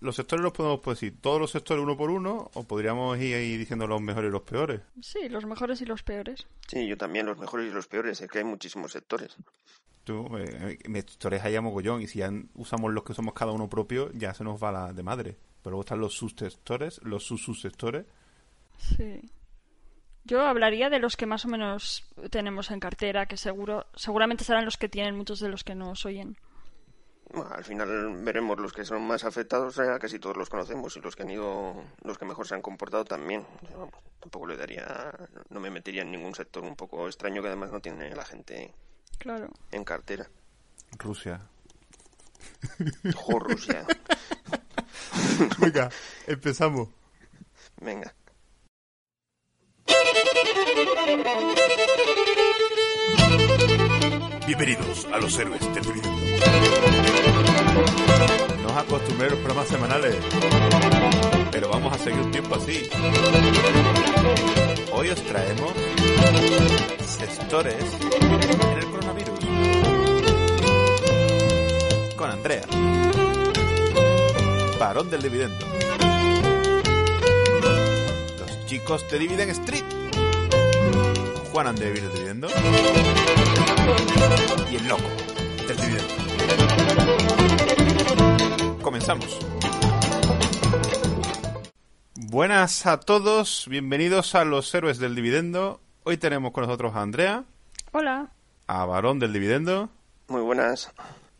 los sectores los podemos pues, decir todos los sectores uno por uno o podríamos ir ahí diciendo los mejores y los peores. Sí, los mejores y los peores. Sí, yo también, los mejores y los peores. Es que hay muchísimos sectores. Tú, eh, sectores hay a mogollón y si ya usamos los que somos cada uno propio, ya se nos va la de madre. Pero luego están los subsectores, los subsectores. Sí. Yo hablaría de los que más o menos tenemos en cartera, que seguro, seguramente serán los que tienen muchos de los que nos oyen. Al final veremos los que son más afectados, ya casi todos los conocemos y los que han ido, los que mejor se han comportado también. tampoco le daría, no me metería en ningún sector un poco extraño que además no tiene la gente claro. en cartera. Rusia. Jo, Rusia. Venga, empezamos. Venga. Bienvenidos a los héroes del dividendo. No os acostumbréis a los programas semanales, pero vamos a seguir un tiempo así. Hoy os traemos sectores en el coronavirus con Andrea, varón del dividendo. Los chicos de Dividend Street. Juan del dividendo. Y el loco del dividendo. Comenzamos. Buenas a todos, bienvenidos a los héroes del dividendo. Hoy tenemos con nosotros a Andrea. Hola. A Varón del dividendo. Muy buenas.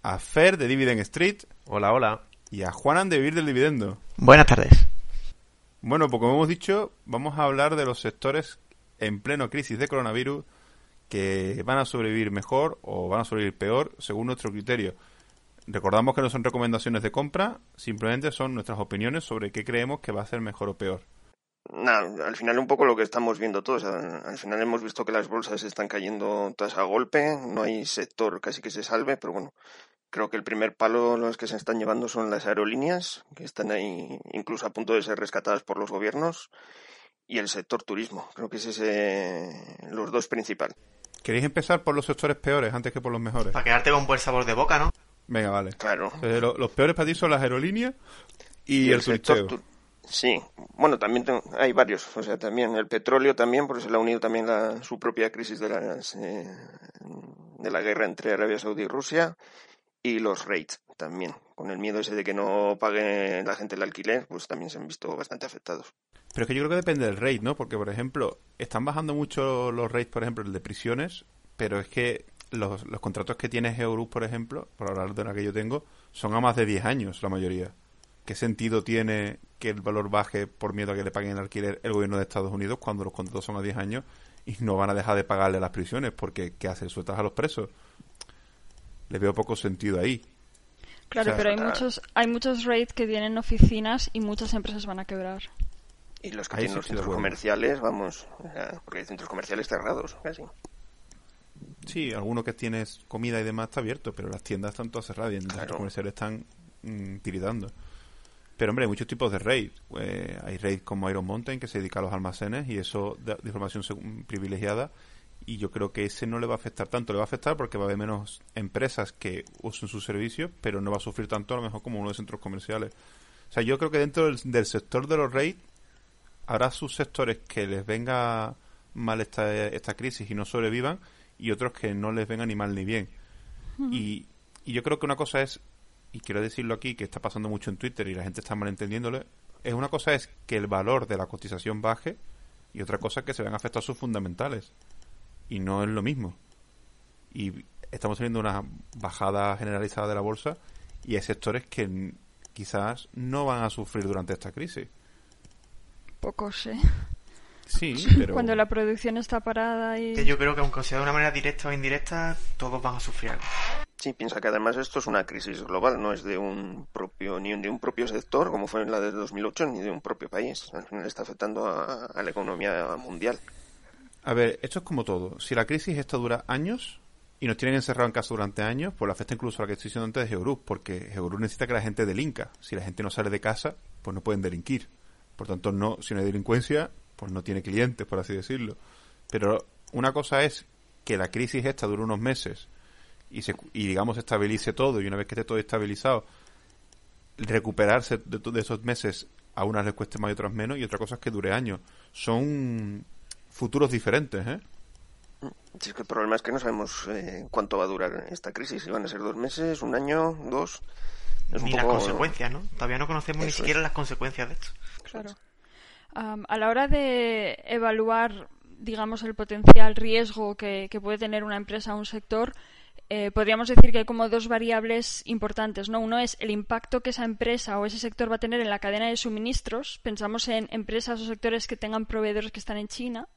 A Fer de Dividend Street. Hola, hola. Y a Juanan de Vivir del Dividendo. Buenas tardes. Bueno, pues como hemos dicho, vamos a hablar de los sectores en pleno crisis de coronavirus que van a sobrevivir mejor o van a sobrevivir peor según nuestro criterio. Recordamos que no son recomendaciones de compra, simplemente son nuestras opiniones sobre qué creemos que va a ser mejor o peor. Nada, al final un poco lo que estamos viendo todos. Al final hemos visto que las bolsas están cayendo todas a golpe, no hay sector casi que se salve, pero bueno, creo que el primer palo los que se están llevando son las aerolíneas, que están ahí incluso a punto de ser rescatadas por los gobiernos, y el sector turismo. Creo que ese es eh, los dos principales. ¿Queréis empezar por los sectores peores antes que por los mejores? Para quedarte con buen sabor de boca, ¿no? Venga, vale. Claro. los peores para ti son las aerolíneas y, el, sector. Sí, bueno, también hay varios. O sea, también el petróleo también, porque se le ha unido también la, su propia crisis de, las, eh, de la guerra entre Arabia Saudí y Rusia y los rates también. Con el miedo ese de que no pague la gente el alquiler, pues también se han visto bastante afectados. Pero es que yo creo que depende del rate, ¿no? Porque, por ejemplo, están bajando mucho los rates, por ejemplo, el de prisiones, pero es que los, los contratos que tiene Eurus, por ejemplo, por hablar de la que yo tengo, son a más de 10 años la mayoría. ¿Qué sentido tiene que el valor baje por miedo a que le paguen el alquiler el gobierno de Estados Unidos cuando los contratos son a 10 años y no van a dejar de pagarle las prisiones? Porque ¿qué hace? ¿Sueltas a los presos? Le veo poco sentido ahí. Claro, pero hay muchos, hay muchos rates que tienen oficinas y muchas empresas van a quebrar. Y los que tienen los centros comerciales, vamos, porque hay centros comerciales cerrados, casi. Sí, alguno que tienes comida y demás está abierto, pero las tiendas están todas cerradas y los centros comerciales están mm, tiritando. Pero hombre, hay muchos tipos de raid. Eh, hay raid como Iron Mountain que se dedica a los almacenes y eso de, información privilegiada. Y yo creo que ese no le va a afectar tanto. Le va a afectar porque va a haber menos empresas que usen sus servicios, pero no va a sufrir tanto a lo mejor como uno de centros comerciales. O sea, yo creo que dentro del, sector de los raids habrá sus sectores que les venga mal esta, esta crisis y no sobrevivan y otros que no les venga ni mal ni bien. y, y, yo creo que una cosa es, y quiero decirlo aquí, que está pasando mucho en Twitter y la gente está malentendiéndole, es una cosa es que el valor de la cotización baje y otra cosa es que se vean afectados sus fundamentales. Y no es lo mismo. Y estamos teniendo una bajada generalizada de la bolsa y hay sectores que quizás no van a sufrir durante esta crisis. Poco sé. Sí, pero... Cuando la producción está parada y... yo creo que aunque sea de una manera directa o indirecta, todos van a sufrir algo. Sí, piensa que además esto es una crisis global, no es de un propio ni de un propio sector como fue en la de 2008 ni de un propio país. Al final está afectando a, la economía mundial. A ver, esto es como todo. Si la crisis esta dura años y nos tienen encerrados en casa durante años, pues la afecta incluso a la que estoy diciendo antes de Geurú, porque Geurú necesita que la gente delinca. Si la gente no sale de casa, pues no pueden delinquir. Por tanto, no, si no hay delincuencia, pues no tiene clientes, por así decirlo. Pero una cosa es que la crisis esta dure unos meses y, se, y digamos estabilice todo y una vez que esté todo estabilizado recuperarse de, de esos meses a unas les cueste más y otras menos, y otra cosa es que dure años. Son futuros diferentes, ¿eh? Sí, es que el problema es que no sabemos eh, cuánto va a durar esta crisis. Si van a ser dos meses, un año, dos. Es ni las consecuencias, ¿no? Todavía no conocemos ni siquiera las consecuencias de esto. Claro. Um, a la hora de evaluar, digamos, el potencial riesgo que, que puede tener una empresa o un sector, eh, podríamos decir que hay como dos variables importantes, ¿no? Uno es el impacto que esa empresa o ese sector va a tener en la cadena de suministros. Pensamos en empresas o sectores que tengan proveedores que están en China.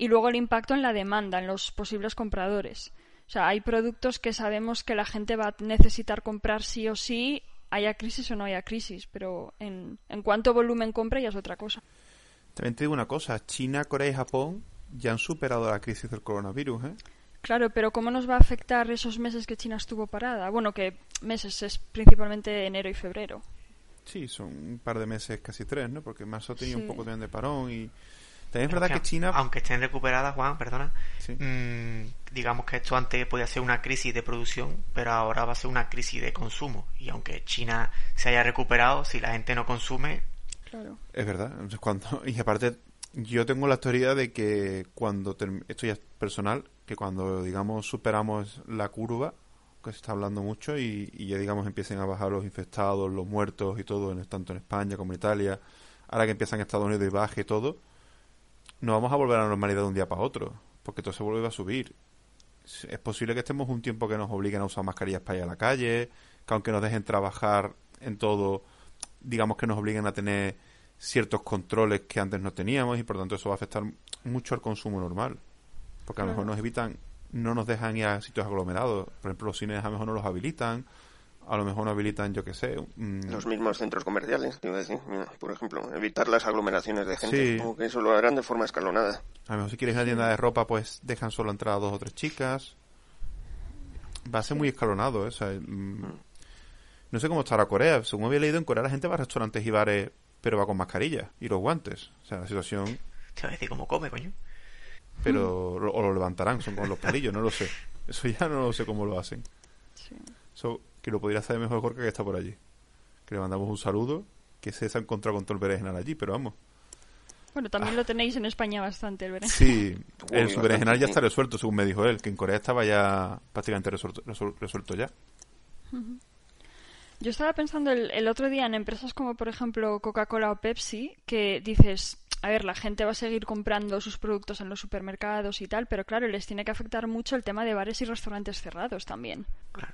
Y luego el impacto en la demanda, en los posibles compradores. O sea, hay productos que sabemos que la gente va a necesitar comprar sí o sí, haya crisis o no haya crisis, pero en, en cuánto volumen compra ya es otra cosa. También te digo una cosa, China, Corea y Japón ya han superado la crisis del coronavirus, ¿eh? Claro, pero ¿cómo nos va a afectar esos meses que China estuvo parada? Bueno, que meses es principalmente enero y febrero. Sí, son un par de meses, casi tres, ¿no? Porque marzo tenía sí. un poco también de parón y... También es verdad que, que, China... Aunque estén recuperadas, Juan, perdona, sí. mmm, digamos que esto antes podía ser una crisis de producción, pero ahora va a ser una crisis de consumo. Y aunque China se haya recuperado, si la gente no consume... Claro. Es verdad. Entonces, cuando... Y aparte, yo tengo la teoría de que cuando... Term... Esto ya es personal, que cuando, digamos, superamos la curva, que se está hablando mucho, y, y, ya, digamos, empiecen a bajar los infectados, los muertos y todo, en, tanto en España como en Italia, ahora que empiezan en Estados Unidos y baje todo, no vamos a volver a la normalidad de un día para otro, porque todo se vuelve a subir. Es posible que estemos un tiempo que nos obliguen a usar mascarillas para ir a la calle, que aunque nos dejen trabajar en todo, digamos que nos obliguen a tener ciertos controles que antes no teníamos y por tanto eso va a afectar mucho al consumo normal porque a lo mejor nos evitan, no nos dejan ir a sitios aglomerados. Por ejemplo, los cines a lo mejor no los habilitan, a lo mejor no habilitan, yo qué sé. Mmm... Los mismos centros comerciales, te iba a decir, por ejemplo, evitar las aglomeraciones de gente, sí. como que eso lo harán de forma escalonada. A lo mejor si quieres una tienda de ropa, pues dejan solo entrar a dos o tres chicas. Va a ser muy escalonado, ¿eh? o sea, mmm... no sé cómo estará Corea. Según había leído, en Corea la gente va a restaurantes y bares, pero va con mascarilla y los guantes. O sea, la situación... Te va a decir cómo come, coño pero mm. o lo levantarán, son con los palillos, no lo sé. Eso ya no lo sé cómo lo hacen. Sí. Que lo podría saber mejor Jorge que está por allí. Que le mandamos un saludo, que se ha encontrado con todo el berenjenal allí, pero vamos. Bueno, también ah. lo tenéis en España bastante, el berenjenal. Sí, el su berenjenal ya está resuelto, según me dijo él, que en Corea estaba ya prácticamente resuelto, resuelto ya. Uh -huh. Yo estaba pensando el, el, otro día en empresas como, por ejemplo, Coca-Cola o Pepsi, que dices, a ver, la gente va a seguir comprando sus productos en los supermercados y tal, pero claro, les tiene que afectar mucho el tema de bares y restaurantes cerrados también. Claro.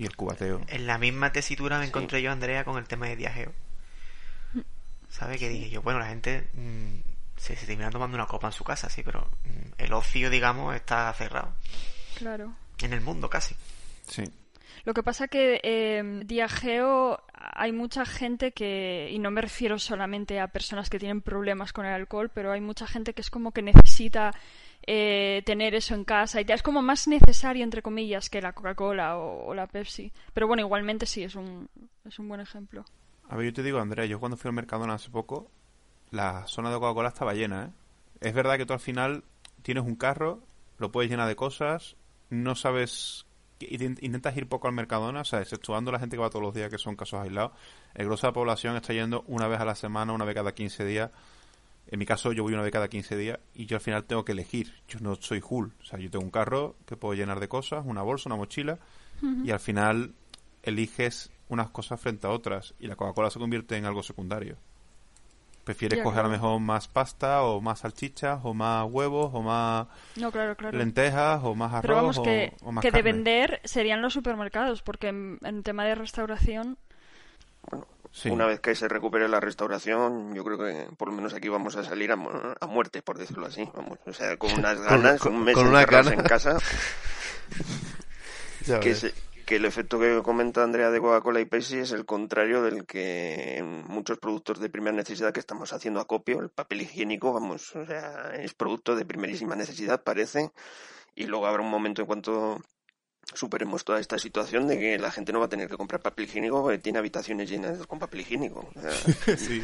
Y el cubateo. En la misma tesitura me sí. encontré yo, Andrea, con el tema de viajeo. ¿Sabe? Que dije yo, bueno, la gente mmm, se, se, termina tomando una copa en su casa, sí, pero mmm, el ocio, digamos, está cerrado. Claro. En el mundo, casi. Sí. Lo que pasa que eh, Diageo hay mucha gente que, y no me refiero solamente a personas que tienen problemas con el alcohol, pero hay mucha gente que es como que necesita eh, tener eso en casa y ya es como más necesario, entre comillas, que la Coca-Cola o, la Pepsi. Pero bueno, igualmente sí, es un, es un buen ejemplo. A ver, yo te digo, Andrea, yo cuando fui al Mercadona hace poco, la zona de Coca-Cola estaba llena, ¿eh? Es verdad que tú al final tienes un carro, lo puedes llenar de cosas, no sabes intentas ir poco al Mercadona, o sea, exceptuando la gente que va todos los días, que son casos aislados, el grosso de la población está yendo una vez a la semana, una vez cada 15 días. En mi caso, yo voy una vez cada 15 días y yo al final tengo que elegir. Yo no soy Hull, o sea, yo tengo un carro que puedo llenar de cosas, una bolsa, una mochila, uh -huh. y al final eliges unas cosas frente a otras y la Coca-Cola se convierte en algo secundario. Prefieres coger claro. a lo mejor más pasta o más salchichas o más huevos o más no, claro, claro. lentejas o más arroz Pero vamos, o, que, o más que carne. de vender serían los supermercados porque en, en tema de restauración sí. una vez que se recupere la restauración, yo creo que por lo menos aquí vamos a salir a, mu a muerte, por decirlo así. Vamos, o sea, con unas ganas, con, un mes con una gana. en casa. que, se, que el efecto que comenta Andrea de Coca-Cola y Pepsi es el contrario del que en muchos productos de primera necesidad que estamos haciendo acopio, el papel higiénico, vamos, o sea, es producto de primerísima necesidad, parece, y luego habrá un momento en cuanto superemos toda esta situación de que la gente no va a tener que comprar papel higiénico porque tiene habitaciones llenas con papel higiénico. O sea... sí.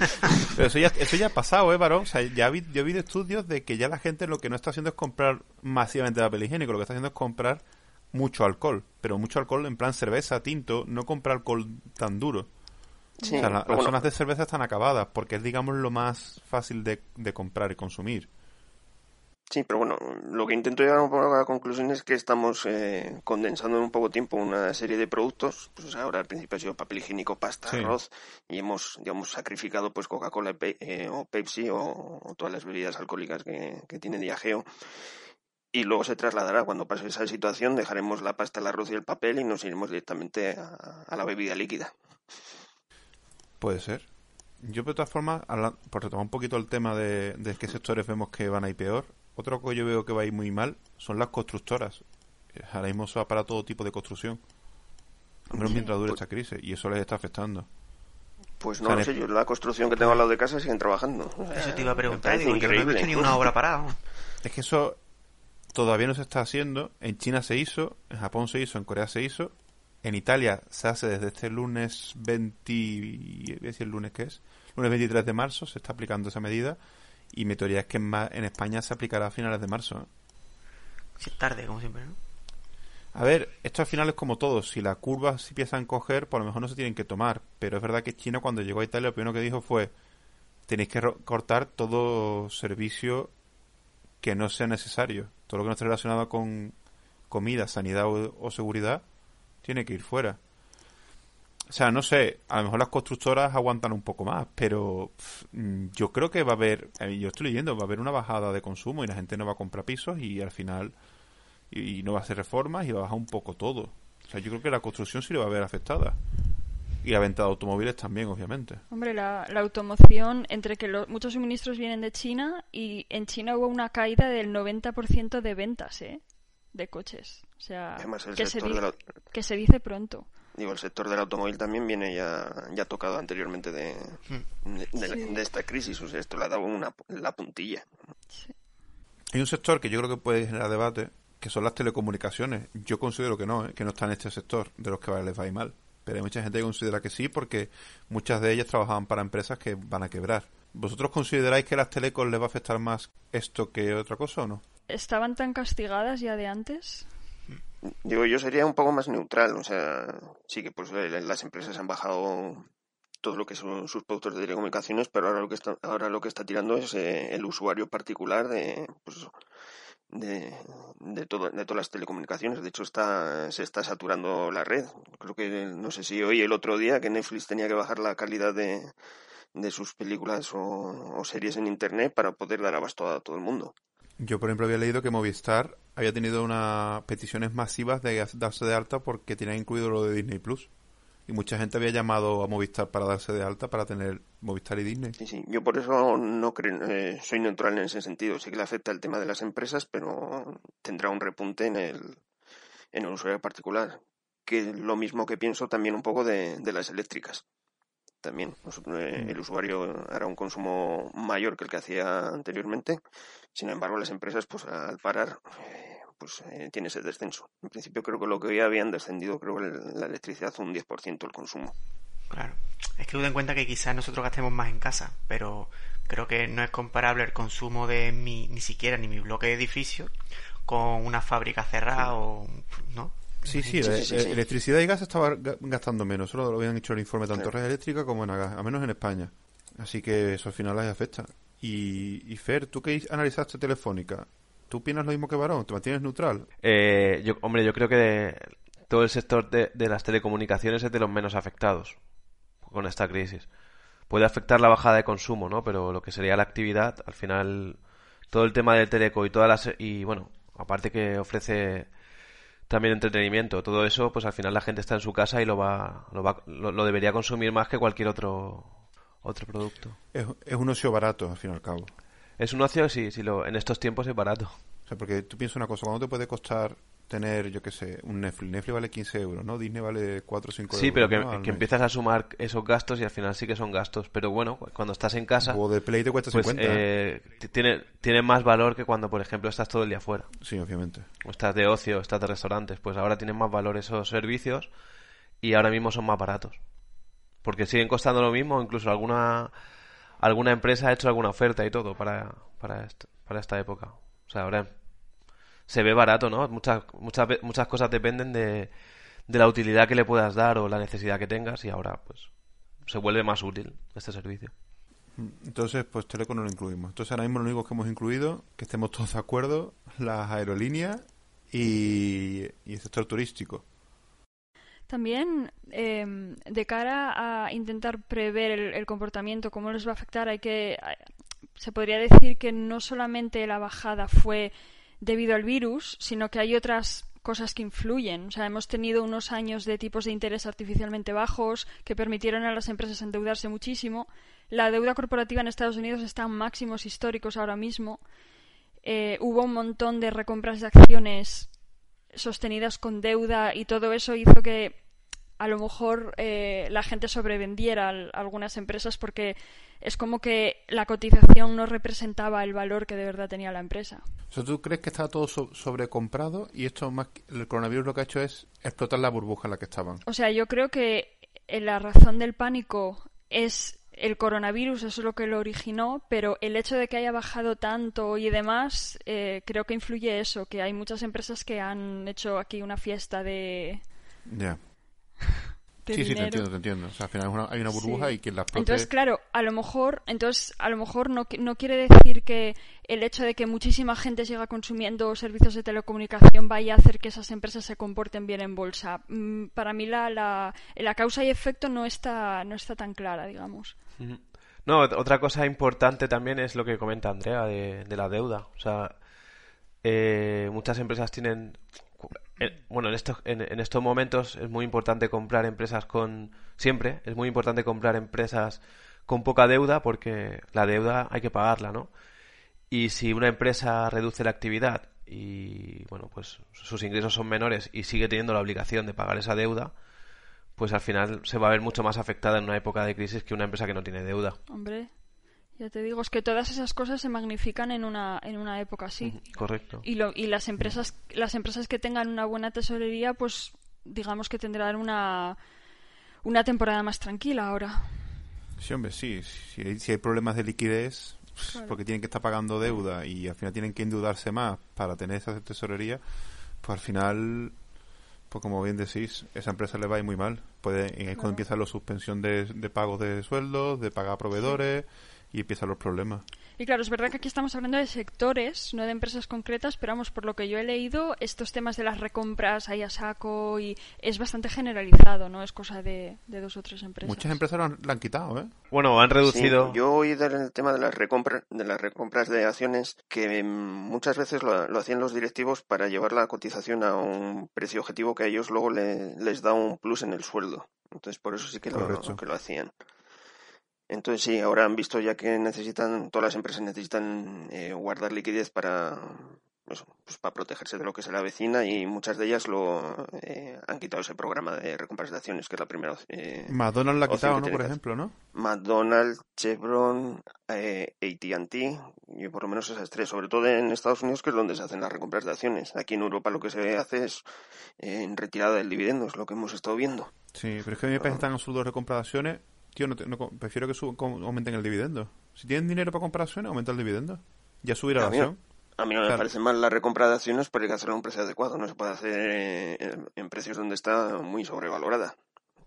Pero eso ya, eso ya ha pasado, ¿eh, varón? O sea, ya vi, yo he visto estudios de que ya la gente lo que no está haciendo es comprar masivamente papel higiénico, lo que está haciendo es comprar mucho alcohol, pero mucho alcohol en plan cerveza, tinto, no compra alcohol tan duro. las zonas de cerveza están acabadas porque es, digamos, lo más fácil de, de comprar y consumir. Sí, pero bueno, lo que intento llegar a la conclusión es que estamos eh, condensando en un poco tiempo una serie de productos. Pues ahora al principio ha sido papel higiénico, pasta, arroz, y hemos, digamos, sacrificado pues Coca-Cola eh, o Pepsi o, todas las bebidas alcohólicas que, que tiene Diageo. Y luego se trasladará, cuando pase esa situación, dejaremos la pasta, el arroz y el papel y nos iremos directamente a, la bebida líquida. Puede ser. Yo, de todas formas, por retomar un poquito el tema de, de qué sectores vemos que van a ir peor, otro que yo veo que va a ir muy mal son las constructoras. Ahora mismo se va para todo tipo de construcción. Al menos mientras dure pues esta crisis. Y eso les está afectando. Pues no, sé, yo la construcción que tengo al lado de casa siguen trabajando. eso te iba a preguntar, digo, yo no he visto ni una obra parada. Es que eso todavía no se está haciendo. En China se hizo, en Japón se hizo, en Corea se hizo. En Italia se hace desde este lunes 20... ¿Voy a decir el lunes qué es? Lunes 23 de marzo se está aplicando esa medida y mi teoría es que en, en España se aplicará a finales de marzo. Si es tarde, como siempre, ¿no? A ver, esto al final es como todo. Si la curva se empieza a encoger, por lo mejor no se tienen que tomar. Pero es verdad que China, cuando llegó a Italia, lo primero que dijo fue: tenéis que cortar todo servicio que no sea necesario. Todo lo que no esté relacionado con comida, sanidad o seguridad, tiene que ir fuera. O sea, no sé, a lo mejor las constructoras aguantan un poco más, pero mm, yo creo que va a haber, eh, yo estoy leyendo, va a haber una bajada de consumo y la gente no va a comprar pisos y al final y, no va a hacer reformas y va a bajar un poco todo. O sea, yo creo que la construcción sí le va a ver afectada. Y la venta de automóviles también, obviamente. Hombre, la, automoción, entre que muchos suministros vienen de China y en China hubo una caída del 90% de ventas, ¿eh? De coches. O sea, que, se que se dice pronto digo, el sector del automóvil también viene ya, ya tocado anteriormente de, hmm. de, esta crisis, o sea, esto le ha dado una, la puntilla. Hay un sector que yo creo que puede generar debate, que son las telecomunicaciones. Yo considero que no, ¿eh? que no está en este sector de los que les va a ir mal. Pero hay mucha gente que considera que sí, porque muchas de ellas trabajaban para empresas que van a quebrar. ¿Vosotros consideráis que a las telecos les va a afectar más esto que otra cosa o no? ¿Estaban tan castigadas ya de antes? Digo, yo sería un poco más neutral. O sea, sí que pues las empresas han bajado todo lo que son sus productos de telecomunicaciones, pero ahora lo que está, ahora lo que está tirando es eh, el usuario particular de, pues, de, de, todo, de todas las telecomunicaciones. De hecho, está, se está saturando la red. Creo que, no sé si hoy el otro día que Netflix tenía que bajar la calidad de, de sus películas o, o series en Internet para poder dar abasto a todo el mundo. Yo, por ejemplo, había leído que Movistar había tenido unas peticiones masivas de darse de alta porque tenía incluido lo de Disney Plus. Y mucha gente había llamado a Movistar para darse de alta para tener Movistar y Disney. Sí, sí. Yo por eso no creo, eh, soy neutral en ese sentido. Sí que le afecta el tema de las empresas, pero tendrá un repunte en el, en el usuario particular. Que es lo mismo que pienso también un poco de, de las eléctricas también. Eh, mm. El usuario hará un consumo mayor que el que hacía anteriormente. Sin embargo, las empresas, pues al parar, pues eh, tiene ese descenso. En principio creo que lo que hoy habían descendido, creo que la electricidad un 10% el consumo. Claro. Es que ten en cuenta que quizás nosotros gastemos más en casa, pero creo que no es comparable el consumo de mi, ni siquiera ni mi bloque de edificio con una fábrica cerrada o, ¿no? Sí, sí, electricidad y gas estaba gastando menos. Solo lo habían hecho el informe tanto red eléctrica como en gas, a menos en España. Así que eso al final les afecta. Y, y Fer, tú que analizaste Telefónica, ¿tú opinas lo mismo que Barón? ¿Te mantienes neutral? Eh, yo, hombre, yo creo que todo el sector de, de las telecomunicaciones es de los menos afectados con esta crisis. Puede afectar la bajada de consumo, ¿no? Pero lo que sería la actividad, al final, todo el tema del teleco y todas las... Y bueno, aparte que ofrece también entretenimiento. Todo eso, pues al final la gente está en su casa y lo va, lo, va, lo, debería consumir más que cualquier otro otro producto. Es, es, un ocio barato, al fin y al cabo. Es un ocio, sí, sí lo, en estos tiempos es barato. O sea, porque tú piensas una cosa, ¿cuánto te puede costar tener, yo qué sé, un Netflix? Netflix vale 15 euros, ¿no? Disney vale 4 o 5 euros. Sí, pero que, empiezas a sumar esos gastos y al final sí que son gastos. Pero bueno, cuando estás en casa... O de Play te cuesta pues, eh, tiene, tiene más valor que cuando, por ejemplo, estás todo el día fuera. Sí, obviamente. O estás de ocio, estás de restaurantes. Pues ahora tienen más valor esos servicios y ahora mismo son más baratos. Porque siguen costando lo mismo, incluso alguna alguna empresa ha hecho alguna oferta y todo para, para, para esta época. O sea, ahora se ve barato, ¿no? Muchas, muchas, muchas cosas dependen de, de la utilidad que le puedas dar o la necesidad que tengas y ahora, pues, se vuelve más útil este servicio. Entonces, pues Teleco no lo incluimos. Entonces, ahora mismo lo único que hemos incluido, que estemos todos de acuerdo, las aerolíneas y, el sector turístico. También, em, de cara a intentar prever el, el, comportamiento, cómo les va a afectar, hay que. Se podría decir que no solamente la bajada fue debido al virus, sino que hay otras cosas que influyen. O sea, hemos tenido unos años de tipos de interés artificialmente bajos que permitieron a las empresas endeudarse muchísimo. La deuda corporativa en Estados Unidos está en máximos históricos ahora mismo. Eh, hubo un montón de recompras de acciones sostenidas con deuda y todo eso hizo que a lo mejor eh, la gente sobrevendiera a algunas empresas porque es como que la cotización no representaba el valor que de verdad tenía la empresa. ¿Tú crees que estaba todo sobrecomprado y esto más el coronavirus lo que ha hecho es explotar la burbuja en la que estaban? O sea, yo creo que eh, la razón del pánico es el coronavirus, eso es lo que lo originó, pero el hecho de que haya bajado tanto y demás, eh, creo que influye eso, que hay muchas empresas que han hecho aquí una fiesta de... Ya. sí, sí, te entiendo, te entiendo. O sea, al final hay una burbuja y que la explote... Entonces, claro, a lo mejor, entonces, a lo mejor no, no quiere decir que el hecho de que muchísima gente siga consumiendo servicios de telecomunicación vaya a hacer que esas empresas se comporten bien en bolsa. Mm, para mí la, la, la causa y efecto no está, no está tan clara, digamos. No, otra cosa importante también es lo que comenta Andrea de, de la deuda. O sea, eh, muchas empresas tienen bueno, en estos, en, estos momentos es muy importante comprar empresas con... Siempre es muy importante comprar empresas con poca deuda porque la deuda hay que pagarla, ¿no? Y si una empresa reduce la actividad y, bueno, pues sus ingresos son menores y sigue teniendo la obligación de pagar esa deuda, pues al final se va a ver mucho más afectada en una época de crisis que una empresa que no tiene deuda. Hombre, ya te digo, es que todas esas cosas se magnifican en una, en una época así. Correcto. Y, lo, y las empresas las empresas que tengan una buena tesorería, pues digamos que tendrán una, una temporada más tranquila ahora. Sí, hombre, sí. Si hay, si hay problemas de liquidez, porque tienen que estar pagando deuda y al final tienen que endeudarse más para tener esa tesorería, pues al final, pues como bien decís, esa empresa le va a ir muy mal. Puede, es cuando empieza la suspensión de, de pagos de sueldos, de pagar a proveedores y empiezan los problemas. Y claro, es verdad que aquí estamos hablando de sectores, no de empresas concretas, pero vamos, por lo que yo he leído, estos temas de las recompras ahí a saco y es bastante generalizado, no es cosa de, dos o tres empresas. Muchas empresas lo han, han quitado, ¿eh? Bueno, han reducido. yo oí del tema de las recompras de las recompras de acciones que muchas veces lo, hacían los directivos para llevar la cotización a un precio objetivo que a ellos luego les da un plus en el sueldo. Entonces, por eso sí que, lo, que lo hacían. Entonces sí, ahora han visto ya que necesitan, todas las empresas necesitan eh, guardar liquidez para, pues para protegerse de lo que se la vecina y muchas de ellas lo eh, han quitado ese programa de recompras de acciones, que es la primera. Eh, McDonald's la ha quitado, ¿no? Por ejemplo, ¿no? McDonald's, Chevron, eh, AT&T y por lo menos esas tres, sobre todo en Estados Unidos, que es donde se hacen las recompras de acciones. Aquí en Europa lo que se hace es en retirada del dividendo, es lo que hemos estado viendo. Sí, pero es que a mí me parece tan absurdo recomprar de acciones Tío, no, prefiero que aumenten el dividendo. Si tienen dinero para comprar acciones, aumenta el dividendo. Ya subirá la acción. A mí no me parece mal la recompra de acciones, pero hay que hacerlo a un precio adecuado. No se puede hacer eh, en precios donde está muy sobrevalorada.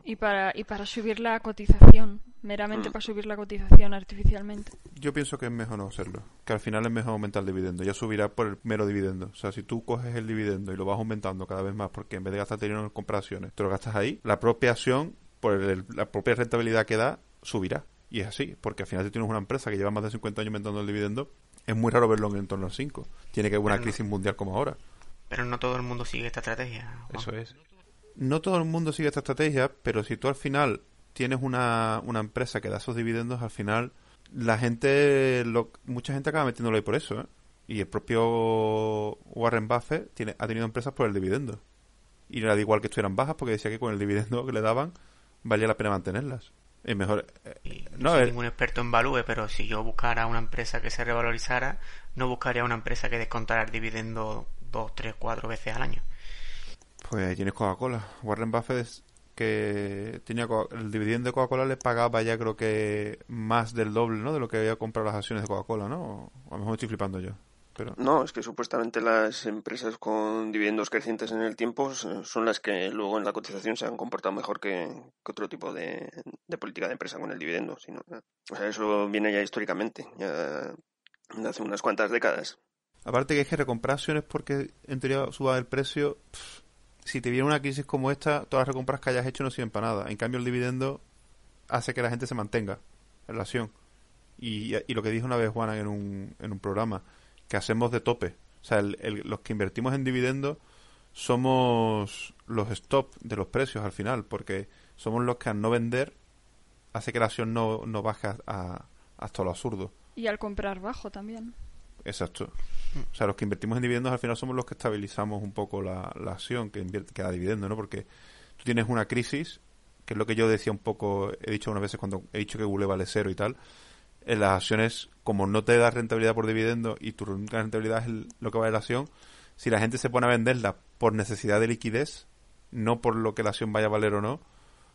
Y para, y para subir la cotización, meramente mm. para subir la cotización artificialmente. Yo pienso que es mejor no hacerlo, que al final es mejor aumentar el dividendo, ya subirá por el mero dividendo. O sea, si tú coges el dividendo y lo vas aumentando cada vez más, porque en vez de gastar dinero en comprar acciones, te lo gastas ahí, la propia acción por la propia rentabilidad que da, subirá. Y es así, porque al final si tienes una empresa que lleva más de 50 años aumentando el dividendo, es muy raro verlo en torno al 5. Tiene que haber una crisis mundial como ahora. Pero no todo el mundo sigue esta estrategia. Eso es. No todo el mundo sigue esta estrategia, pero si tú al final tienes una, una empresa que da esos dividendos, al final la gente, lo, mucha gente acaba metiéndolo ahí por eso. ¿eh? Y el propio Warren Buffett tiene, ha tenido empresas por el dividendo. Y era da igual que estuvieran bajas porque decía que con el dividendo que le daban valía la pena mantenerlas. Es mejor. Eh, no soy ningún experto en value, pero si yo buscara una empresa que se revalorizara, no buscaría una empresa que descontara el dividendo dos, tres, cuatro veces al año. Pues tienes Coca-Cola. Warren Buffett que tenía el dividendo de Coca-Cola le pagaba ya creo que más del doble, ¿no? De lo que había comprado las acciones de Coca-Cola, ¿no? A lo mejor estoy flipando yo. Pero... No, es que supuestamente las empresas con dividendos crecientes en el tiempo son las que luego en la cotización se han comportado mejor que, otro tipo de, política de empresa con el dividendo. Sino, o sea, eso viene ya históricamente, ya de hace unas cuantas décadas. Aparte que es que recomprar acciones porque en teoría suba el precio, si te viene una crisis como esta, todas las recompras que hayas hecho no sirven para nada. En cambio el dividendo hace que la gente se mantenga en la acción. Y, lo que dijo una vez Juana en un, en un programa, que hacemos de tope. O sea, los que invertimos en dividendos somos los stop de los precios al final, porque somos los que al no vender hace que la acción no, no baje a, hasta lo absurdo. Y al comprar bajo también. Exacto. O sea, los que invertimos en dividendos al final somos los que estabilizamos un poco la, la acción que, invierte, que da dividendo, ¿no? Porque tú tienes una crisis, que es lo que yo decía un poco, he dicho unas veces cuando he dicho que Google vale cero y tal, en las acciones, como no te da rentabilidad por dividendo y tu rentabilidad es lo que vale la acción, si la gente se pone a venderla por necesidad de liquidez, no por lo que la acción vaya a valer o no,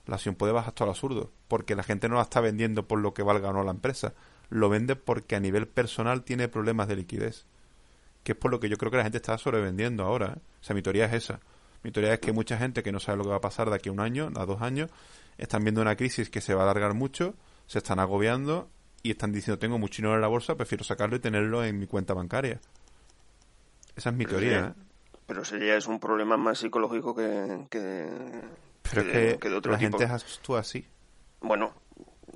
la acción puede bajar hasta el absurdo, porque la gente no la está vendiendo por lo que valga o no la empresa, lo vende porque a nivel personal tiene problemas de liquidez, que es por lo que yo creo que la gente está sobrevendiendo ahora. ¿eh? O sea, mi teoría es esa. Mi teoría es que mucha gente que no sabe lo que va a pasar de aquí a un año, a dos años, están viendo una crisis que se va a alargar mucho, se están agobiando y están diciendo tengo mucho dinero en la bolsa, prefiero sacarlo y tenerlo en mi cuenta bancaria. Esa es mi teoría. ¿eh? Pero sería es un problema más psicológico que, que, pero es que, de otro la gente actúa así. Bueno,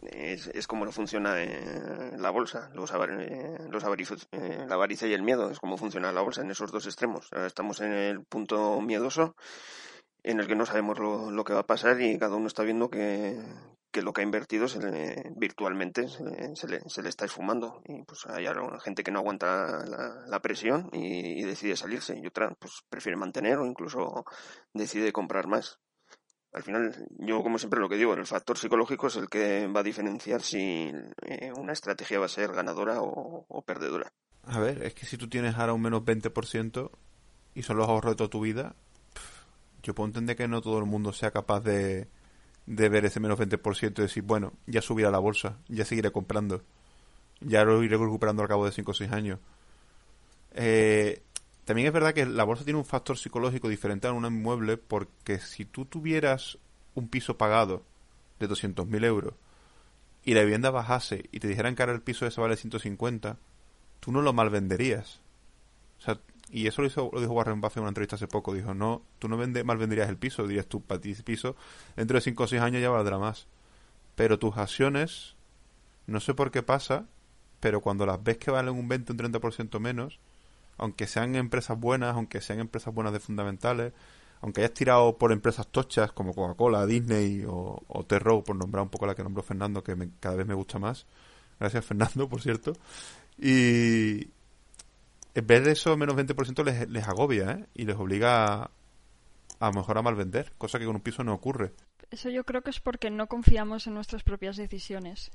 es, es como funciona la bolsa, los, los eh, la avaricia y el miedo, es como funciona la bolsa en esos dos extremos. estamos en el punto miedoso en el que no sabemos lo, lo que va a pasar y cada uno está viendo que, que lo que ha invertido se virtualmente se le, se, le, está esfumando y pues hay gente que no aguanta la, presión y, decide salirse y otra pues prefiere mantener o incluso decide comprar más. Al final, yo como siempre lo que digo, el factor psicológico es el que va a diferenciar si eh, una estrategia va a ser ganadora o, o, perdedora. A ver, es que si tú tienes ahora un menos 20% y son los ahorros de toda tu vida, yo puedo entender que no todo el mundo sea capaz de, de ver ese menos 20% y decir, bueno, ya subirá la bolsa, ya seguiré comprando, ya lo iré recuperando al cabo de 5 o 6 años. Eh, también es verdad que la bolsa tiene un factor psicológico diferente a un inmueble porque si tú tuvieras un piso pagado de 200.000 euros y la vivienda bajase y te dijeran que ahora el piso ese vale 150, tú no lo malvenderías. O sea, y eso lo, hizo, lo dijo Warren Buffett en una entrevista hace poco. Dijo, no, tú no vende, mal venderías el piso. Dirías tú, para ti piso, dentro de 5 o 6 años ya valdrá más. Pero tus acciones, no sé por qué pasa, pero cuando las ves que valen un 20 o un 30% menos, aunque sean empresas buenas, aunque sean empresas buenas de fundamentales, aunque hayas tirado por empresas tochas como Coca-Cola, Disney o, o Terro, por nombrar un poco la que nombró Fernando, que cada vez me gusta más. Gracias, Fernando, por cierto. Y, en vez de eso, menos 20% les, les agobia ¿eh? y les obliga a, a mejor a mal vender, cosa que con un piso no ocurre. Eso yo creo que es porque no confiamos en nuestras propias decisiones.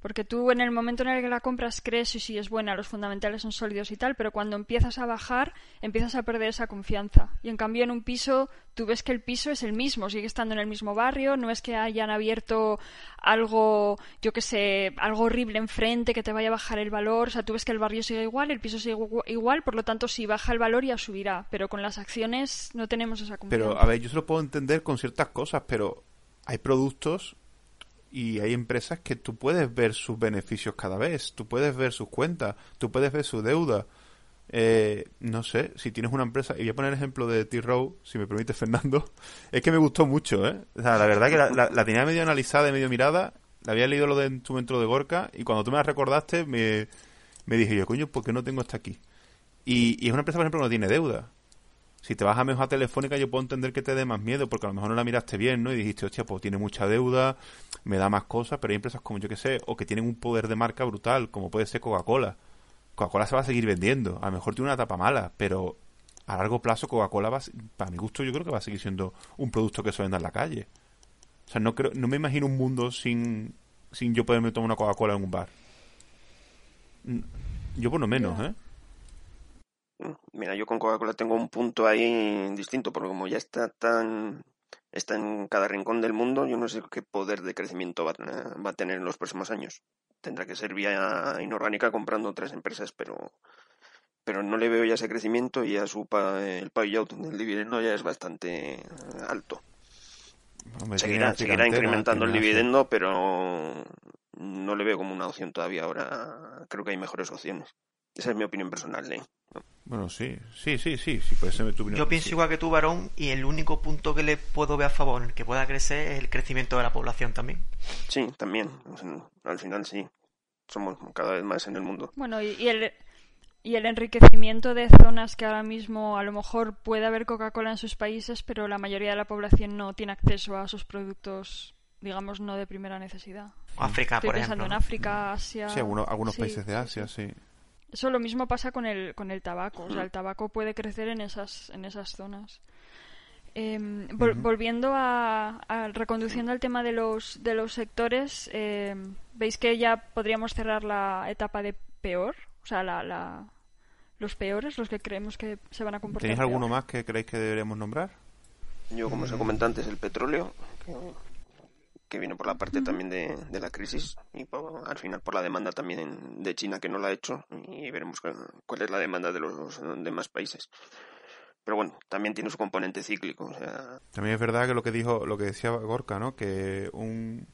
Porque tú en el momento en el que la compras crees y si es buena, los fundamentales son sólidos y tal, pero cuando empiezas a bajar, empiezas a perder esa confianza. Y en cambio en un piso, tú ves que el piso es el mismo, sigue estando en el mismo barrio, no es que hayan abierto algo, yo que sé, algo horrible enfrente que te vaya a bajar el valor, o sea, tú ves que el barrio sigue igual, el piso sigue igual, por lo tanto si baja el valor ya subirá, pero con las acciones no tenemos esa confianza. Pero, a ver, yo se lo puedo entender con ciertas cosas, pero hay productos y hay empresas que tú puedes ver sus beneficios cada vez, tú puedes ver sus cuentas, tú puedes ver su deuda. Eh, no sé, si tienes una empresa, y voy a poner el ejemplo de T-Row, si me permite Fernando, es que me gustó mucho, ¿eh? O sea, la verdad que la, tenía medio analizada y medio mirada, la había leído lo de tu de Gorka, y cuando tú me la recordaste, me, me dije yo, coño, ¿por qué no tengo esta aquí? Y, y es una empresa, por ejemplo, que no tiene deuda si te vas a mejor a Telefónica yo puedo entender que te dé más miedo porque a lo mejor no la miraste bien, ¿no? Y dijiste, hostia, pues tiene mucha deuda, me da más cosas, pero hay empresas como yo que sé, o que tienen un poder de marca brutal, como puede ser Coca-Cola. Coca-Cola se va a seguir vendiendo, a lo mejor tiene una tapa mala, pero a largo plazo Coca-Cola va, para mi gusto yo creo que va a seguir siendo un producto que se venda en la calle. O sea, no creo, no me imagino un mundo sin, sin yo poderme tomar una Coca-Cola en un bar. Yo por lo menos, ¿eh? Mira, yo con Coca-Cola tengo un punto ahí distinto, porque como ya está tan está en cada rincón del mundo, yo no sé qué poder de crecimiento va, a tener en los próximos años. Tendrá que ser vía inorgánica comprando otras empresas, pero pero no le veo ya ese crecimiento y ya su el payout del dividendo ya es bastante alto. seguirá, seguirá incrementando el dividendo, pero no le veo como una opción todavía ahora. Creo que hay mejores opciones. Esa es mi opinión personal, ¿eh? Bueno, sí, sí, sí, sí, sí puede ser tu opinión. Yo pienso igual que tú, Varón, y el único punto que le puedo ver a favor que pueda crecer es el crecimiento de la población también. Sí, también. Al final sí. Somos cada vez más en el mundo. Bueno, y, el, y el enriquecimiento de zonas que ahora mismo a lo mejor puede haber Coca-Cola en sus países, pero la mayoría de la población no tiene acceso a sus productos, digamos, no de primera necesidad. África, Estoy por pensando en África, Asia. Sí, algunos, países de Asia, sí. Eso lo mismo pasa con el, con el tabaco. O sea, el tabaco puede crecer en esas, en esas zonas. Em, volviendo a, reconduciendo al tema de los, de los sectores, em, ¿veis que ya podríamos cerrar la etapa de peor? O sea, la, la, los peores, los que creemos que se van a comportar. ¿Tenéis alguno más que creéis que deberíamos nombrar? Yo, como os he comentado antes, el petróleo, que viene por la parte también de, la crisis y al final por la demanda también de China que no la ha hecho y veremos cuál es la demanda de los demás países. Pero bueno, también tiene su componente cíclico. También es verdad que lo que dijo, lo que decía Gorka, ¿no? Que un,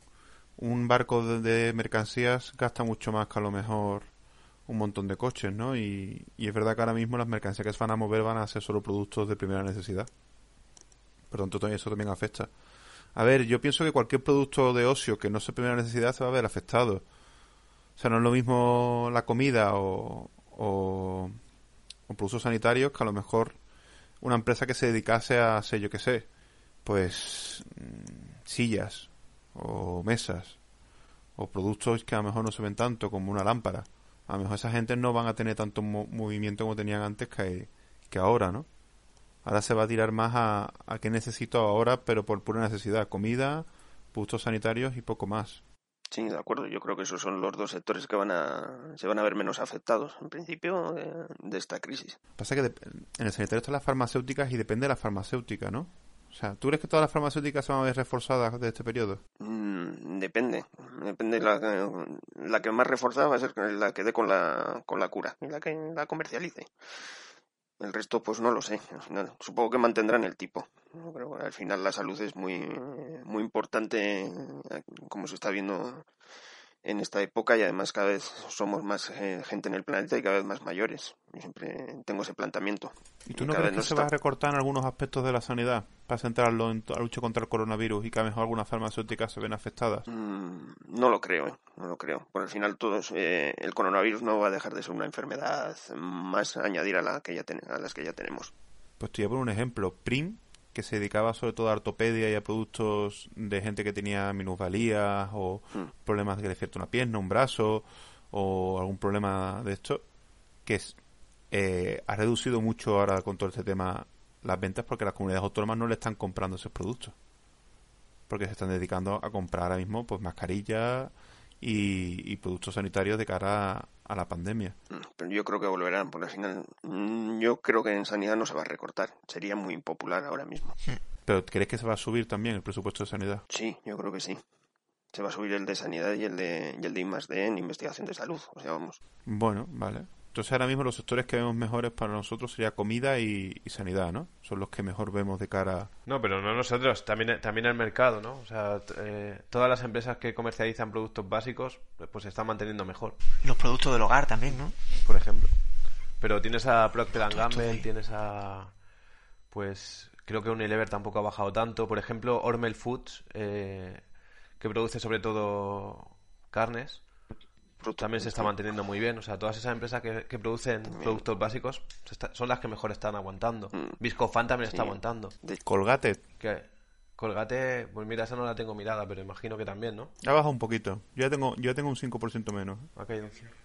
un barco de, mercancías gasta mucho más que a lo mejor un montón de coches, ¿no? Y, y es verdad que ahora mismo las mercancías que se van a mover van a ser solo productos de primera necesidad. Por tanto, eso también afecta. A ver, yo pienso que cualquier producto de ocio que no sea primera necesidad se va a ver afectado. O sea, no es lo mismo la comida o, o, productos sanitarios que a lo mejor una empresa que se dedicase a, sé yo qué sé, pues mm, sillas o mesas o productos que a lo mejor no se ven tanto como una lámpara. A lo mejor esa gente no van a tener tanto movimiento como tenían antes que, que ahora, ¿no? Ahora se va a tirar más a, a qué necesito ahora, pero por pura necesidad. Comida, productos sanitarios y poco más. Sí, de acuerdo. Yo creo que esos son los dos sectores que van a, se van a ver menos afectados, en principio, de, esta crisis. Pasa que en el sanitario están las farmacéuticas y depende de la farmacéutica, ¿no? O sea, ¿tú crees que todas las farmacéuticas se van a ver reforzadas de este periodo? Mm, depende. Depende. La, la que más reforzada va a ser la que dé con la, con la cura y la que la comercialice. El resto, pues no lo sé. Supongo que mantendrán el tipo. Pero al final la salud es muy, muy importante, eh, como se está viendo en esta época y además cada vez somos más eh, gente en el planeta y cada vez más mayores. Yo siempre tengo ese planteamiento. ¿Y tú no crees que se va a recortar en algunos aspectos de la sanidad para centrarlo en la lucha contra el coronavirus y que a lo mejor algunas farmacéuticas se ven afectadas? Mm, no lo creo, ¿eh? no lo creo. Por al final todos, el coronavirus no va a dejar de ser una enfermedad más añadir a, la que ya a las que ya tenemos. Pues te voy a poner un ejemplo. PRIM que se dedicaba sobre todo a ortopedia y a productos de gente que tenía minusvalías o mm. problemas de que le cierta una pierna, un brazo o algún problema de esto, que es, eh, ha reducido mucho ahora con todo este tema las ventas porque las comunidades autónomas no le están comprando esos productos. Porque se están dedicando a comprar ahora mismo pues mascarillas y, productos sanitarios de cara a la pandemia. Pero yo creo que volverán, porque al final mm, yo creo que en sanidad no se va a recortar. Sería muy impopular ahora mismo. ¿Pero crees que se va a subir también el presupuesto de sanidad? Sí, yo creo que sí. Se va a subir el de sanidad y el de, y el de I+D en investigación de salud. O sea, vamos. Bueno, vale. Entonces ahora mismo los sectores que vemos mejores para nosotros sería comida y, sanidad, ¿no? Son los que mejor vemos de cara. No, pero no nosotros, también también el mercado, ¿no? O sea, eh, todas las empresas que comercializan productos básicos, pues se están manteniendo mejor. Los productos del hogar también, ¿no? Por ejemplo. Pero tienes a Procter Gamble, tienes a, pues creo que Unilever tampoco ha bajado tanto. Por ejemplo, Hormel Foods, eh, que produce sobre todo carnes también se está manteniendo muy bien. O sea, todas esas empresas que, producen productos básicos son las que mejor están aguantando. Mm. Viscofan también está aguantando. Colgate. ¿Qué? Colgate, pues mira, esa no la tengo mirada, pero imagino que también, ¿no? Ha bajado un poquito. Yo ya tengo, yo tengo un 5% menos.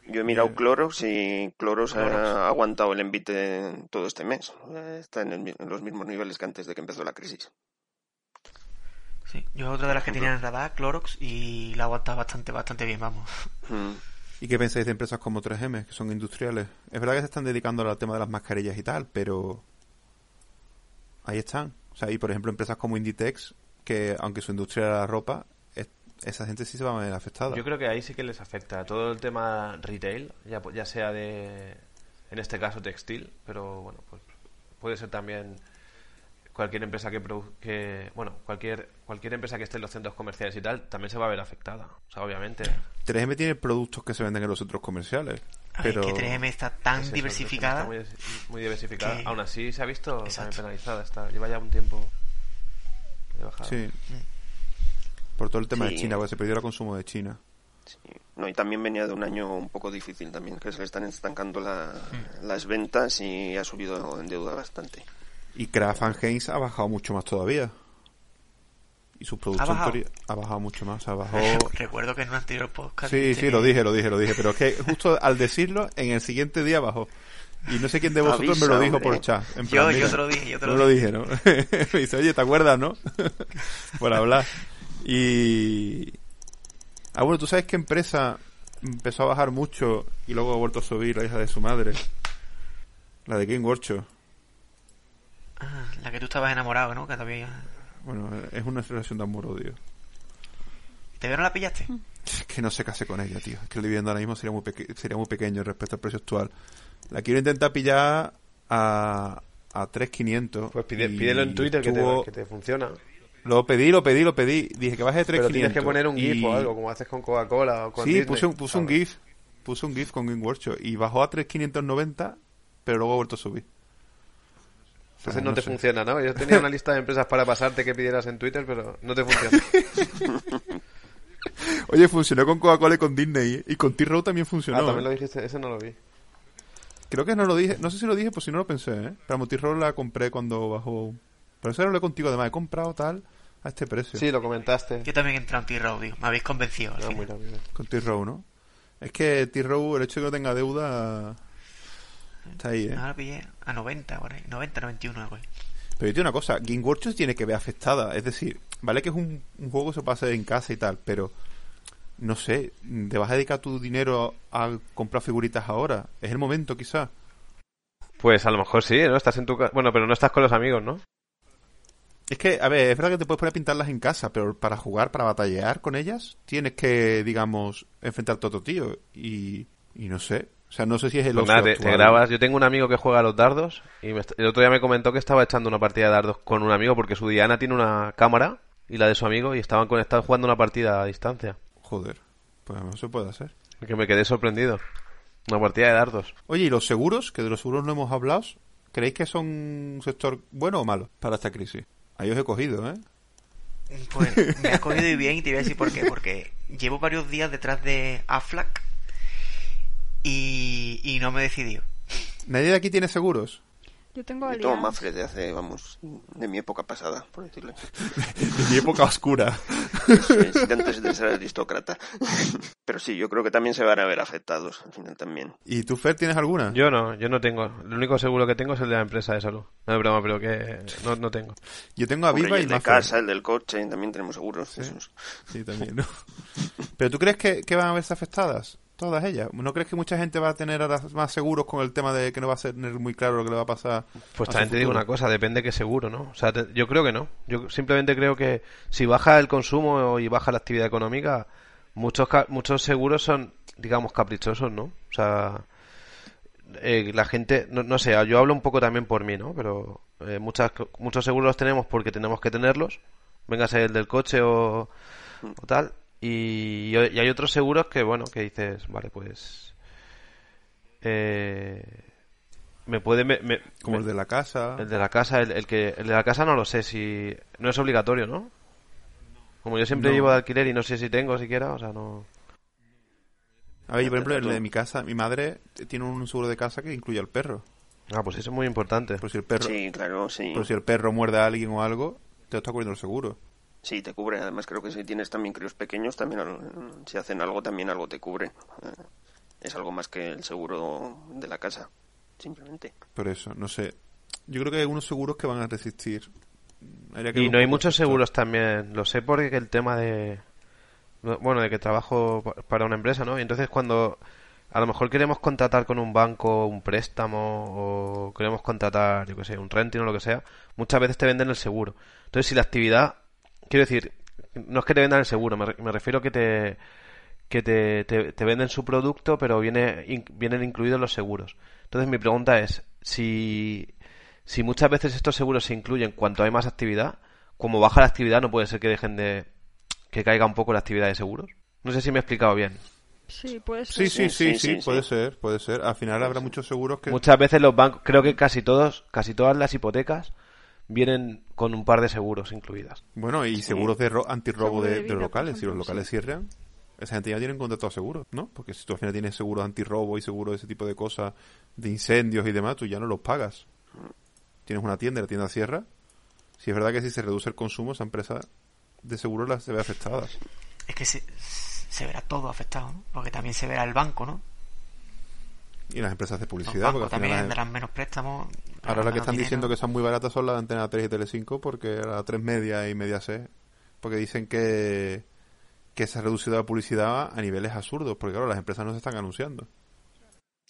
Yo he mirado Cloros y Cloros, ha aguantado el envite todo este mes. Está en, los mismos niveles que antes de que empezó la crisis. Sí, yo otra de las que tenía en radar, Clorox, y la aguanta bastante, bastante bien, vamos. Mm. ¿Y qué pensáis de empresas como 3M, que son industriales? Es verdad que se están dedicando al tema de las mascarillas y tal, pero ahí están. O sea, hay, por ejemplo, empresas como Inditex, que aunque su industria era la ropa, esa gente sí se va a ver afectada. Yo creo que ahí sí que les afecta. Todo el tema retail, ya, ya sea de en este caso textil, pero bueno, pues puede ser también cualquier empresa que, que bueno, cualquier cualquier empresa que esté en los centros comerciales y tal, también se va a ver afectada. O sea, obviamente. 3M tiene productos que se venden en los centros comerciales. pero... que 3M está tan diversificada. muy, diversificada. Aún así se ha visto también penalizada. Está, lleva ya un tiempo de bajada. Sí. Por todo el tema de China, porque se perdió el consumo de China. Sí. No, y también venía de un año un poco difícil también, que se le están estancando la, mm. las ventas y ha subido en deuda bastante. Y Kraft Heinz ha bajado mucho más todavía. Y su producción ¿Ha bajado? mucho más. Ha bajado... Recuerdo que en un anterior podcast. Sí, sí, lo dije, lo dije, lo dije. Pero es que justo al decirlo, en el siguiente día bajó. Y no sé quién de vosotros me lo dijo por chat. yo, yo te lo dije, yo te lo, lo dije. ¿no? me dice, oye, ¿te acuerdas, no? por hablar. Y. Ah, bueno, ¿tú sabes qué empresa empezó a bajar mucho y luego ha vuelto a subir la hija de su madre? La de Game Workshop. Ah, la que tú estabas enamorado, ¿no? Que todavía... Bueno, es una relación de amor-odio. ¿Te no la pillaste? Es que no se case con ella, tío. Es que el dividendo ahora mismo sería muy, sería muy pequeño respecto al precio actual. La quiero intentar pillar a, a 3.500. Pues pídelo en Twitter que, te, que te funciona. Lo pedí, lo pedí, lo pedí. Dije que baje de 3.500. Pero tienes que poner un GIF o algo, como haces con Coca-Cola o con Sí, puse, un, puse un GIF. Puse un GIF con Game Workshop. Y bajó a 3.590, pero luego ha vuelto a subir. Entonces no, te funciona, ¿no? Yo tenía una lista de empresas para pasarte que pidieras en Twitter, pero no te funciona. Oye, funcionó con Coca-Cola y con Disney. Y con T-Row también funcionó. Ah, también lo dijiste. Ese no lo vi. Creo que no lo dije. No sé si lo dije, pues si no lo pensé, ¿eh? Pero T-Row la compré cuando bajó... Pero eso lo hablé contigo, además. He comprado tal a este precio. Sí, lo comentaste. Yo también entré en T-Row, Me habéis convencido. con T-Row, ¿no? Es que T-Row, el hecho de que no tenga deuda Está ahí, ¿eh? Ahora pillé a 90, por 90, 91, güey. Pero yo digo una cosa, Game Workshop tiene que ver afectada. Es decir, vale que es un, juego que se pasa en casa y tal, pero no sé, ¿te vas a dedicar tu dinero a comprar figuritas ahora? ¿Es el momento, quizá? Pues a lo mejor sí, ¿no? Estás en tu casa. Bueno, pero no estás con los amigos, ¿no? Es que, a ver, es verdad que te puedes poner a pintarlas en casa, pero para jugar, para batallar con ellas, tienes que, digamos, enfrentar a otro tío. Y, y no sé, o sea, no sé si es el pues nada, te, grabas. Yo tengo un amigo que juega a los dardos y el otro día me comentó que estaba echando una partida de dardos con un amigo porque su Diana tiene una cámara y la de su amigo y estaban conectados jugando una partida a distancia. Joder, pues no se puede hacer. Que me quedé sorprendido. Una partida de dardos. Oye, ¿y los seguros? Que de los seguros no hemos hablado. ¿Creéis que son un sector bueno o malo para esta crisis? Ahí os he cogido, ¿eh? Pues me has cogido y bien y te voy a decir por qué. Porque llevo varios días detrás de Aflac y, y no me he decidido. ¿Nadie de aquí tiene seguros? Yo tengo Yo tengo Mafre de hace, vamos, de mi época pasada, por decirlo de mi época oscura. de antes de ser aristócrata. Pero sí, yo creo que también se van a ver afectados al final también. ¿Y tú, Fer, tienes alguna? Yo no, yo no tengo. El único seguro que tengo es el de la empresa de salud. No es broma, pero que no, no tengo. Yo tengo a Viva y, el de casa, el del coche, también tenemos seguros. Sí, también. ¿no? ¿Pero tú crees que, que van a verse afectadas? Todas ellas. ¿No crees que mucha gente va a tener más seguros con el tema de que no va a ser muy claro lo que le va a pasar? Pues también te digo una cosa, depende qué seguro, ¿no? O sea, yo creo que no. Yo simplemente creo que si baja el consumo y baja la actividad económica, muchos muchos seguros son, digamos, caprichosos, ¿no? O sea, eh, la gente, no, sé, yo hablo un poco también por mí, ¿no? Pero eh, muchas, muchos seguros los tenemos porque tenemos que tenerlos, véngase el del coche o, o tal, y, hay otros seguros que, bueno, que dices, vale, pues... Eh, me puede... Como el de la casa. El de la casa, el, que, el de la casa no lo sé si... No es obligatorio, ¿no? Como yo siempre llevo de alquiler y no sé si tengo siquiera, o sea, no... A ver, por ejemplo, el de mi casa, mi madre tiene un seguro de casa que incluye al perro. Ah, pues eso es muy importante. Por si el perro, sí, claro, sí. Por si el perro muerde a alguien o algo, te está cubriendo el seguro. Sí, te cubre. Además, creo que si tienes también críos pequeños, también si hacen algo, también algo te cubre. Eh, es algo más que el seguro de la casa, simplemente. Por eso, no sé. Yo creo que hay unos seguros que van a resistir. y no hay muchos seguros también. Lo sé porque el tema de. Bueno, de que trabajo para una empresa, ¿no? Y entonces cuando a lo mejor queremos contratar con un banco un préstamo o queremos contratar, yo qué sé, un renting o lo que sea, muchas veces te venden el seguro. Entonces, si la actividad Quiero decir, no es que te vendan el seguro, me, refiero que te que te, te, venden su producto, pero viene, vienen incluidos los seguros. Entonces mi pregunta es, si, si muchas veces estos seguros se incluyen cuanto hay más actividad, como baja la actividad, no puede ser que dejen de... que caiga un poco la actividad de seguros. No sé si me he explicado bien. Sí, puede ser. Sí, sí, sí, puede ser, puede ser. Al final habrá muchos seguros que... Muchas veces los bancos, creo que casi todos, casi todas las hipotecas vienen con un par de seguros incluidas. Bueno, y seguros de antirrobo de, de, locales. si los locales cierran, esa gente ya tiene contrato seguro, ¿no? Porque si tú al final tienes seguro antirrobo y seguro de ese tipo de cosas, de incendios y demás, tú ya no los pagas. Tienes una tienda y la tienda cierra. Si es verdad que si se reduce el consumo, esa empresa de seguro las se ve afectadas. Es que se, se verá todo afectado, ¿no? Porque también se verá el banco, ¿no? Y las empresas de publicidad. porque también tendrán menos préstamos. Ahora las que están diciendo que son muy baratas son las de Antena 3 y Tele5, porque la 3 media y media C. Porque dicen que, que se ha reducido la publicidad a niveles absurdos, porque claro, las empresas no se están anunciando.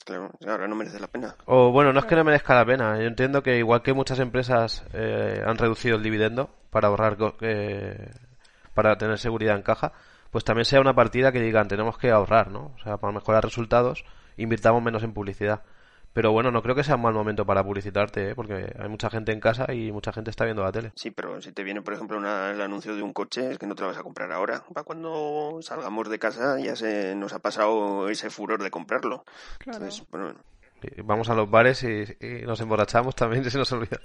Claro, ahora no merece la pena. O bueno, no es que no merezca la pena. Yo entiendo que igual que muchas empresas eh, han reducido el dividendo para ahorrar, eh, para tener seguridad en caja, pues también sea una partida que digan tenemos que ahorrar, ¿no? O sea, para mejorar resultados, invirtamos menos en publicidad. Pero bueno, no creo que sea un mal momento para publicitarte, ¿eh? porque hay mucha gente en casa y mucha gente está viendo la tele. Sí, pero si te viene, por ejemplo, el anuncio de un coche, es que no te lo vas a comprar ahora. Para cuando salgamos de casa ya se nos ha pasado ese furor de comprarlo. Claro. bueno, Vamos a los bares y, nos emborrachamos también, se nos olvida.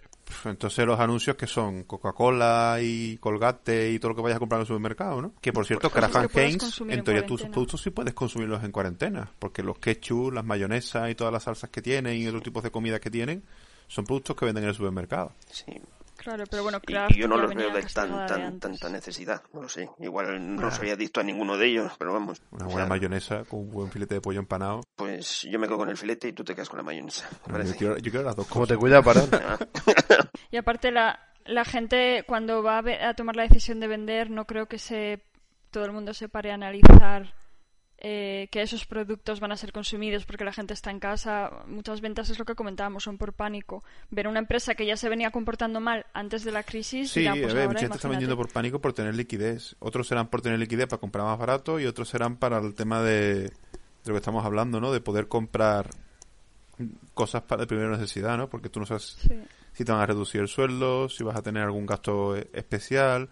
Entonces los anuncios que son Coca-Cola y Colgate y todo lo que vayas a comprar en el supermercado, ¿no? Que por cierto, Kraft Heinz, en teoría tus productos sí puedes consumirlos en cuarentena, porque los ketchup, las mayonesas y todas las salsas que tienen y otros tipos de comida que tienen son productos que venden en el supermercado. Sí, Claro, pero bueno, claro. Y yo no los veo de tan, tan, tanta necesidad, no lo sé. Igual no soy adicto a ninguno de ellos, pero vamos. Una buena mayonesa con un buen filete de pollo empanado. Pues yo me quedo con el filete y tú te quedas con la mayonesa. yo, quiero, las dos ¿Cómo te cuida para? y aparte la, la gente cuando va a, a tomar la decisión de vender no creo que se todo el mundo se pare a analizar eh, que esos productos van a ser consumidos porque la gente está en casa. Muchas ventas es lo que comentábamos, son por pánico. Ver una empresa que ya se venía comportando mal antes de la crisis. Sí, pues a ver, mucha gente está vendiendo por pánico por tener liquidez. Otros serán por tener liquidez para comprar más barato y otros serán para el tema de, lo que estamos hablando, ¿no? De poder comprar cosas para de primera necesidad, ¿no? Porque tú no sabes si te van a reducir el sueldo, si vas a tener algún gasto especial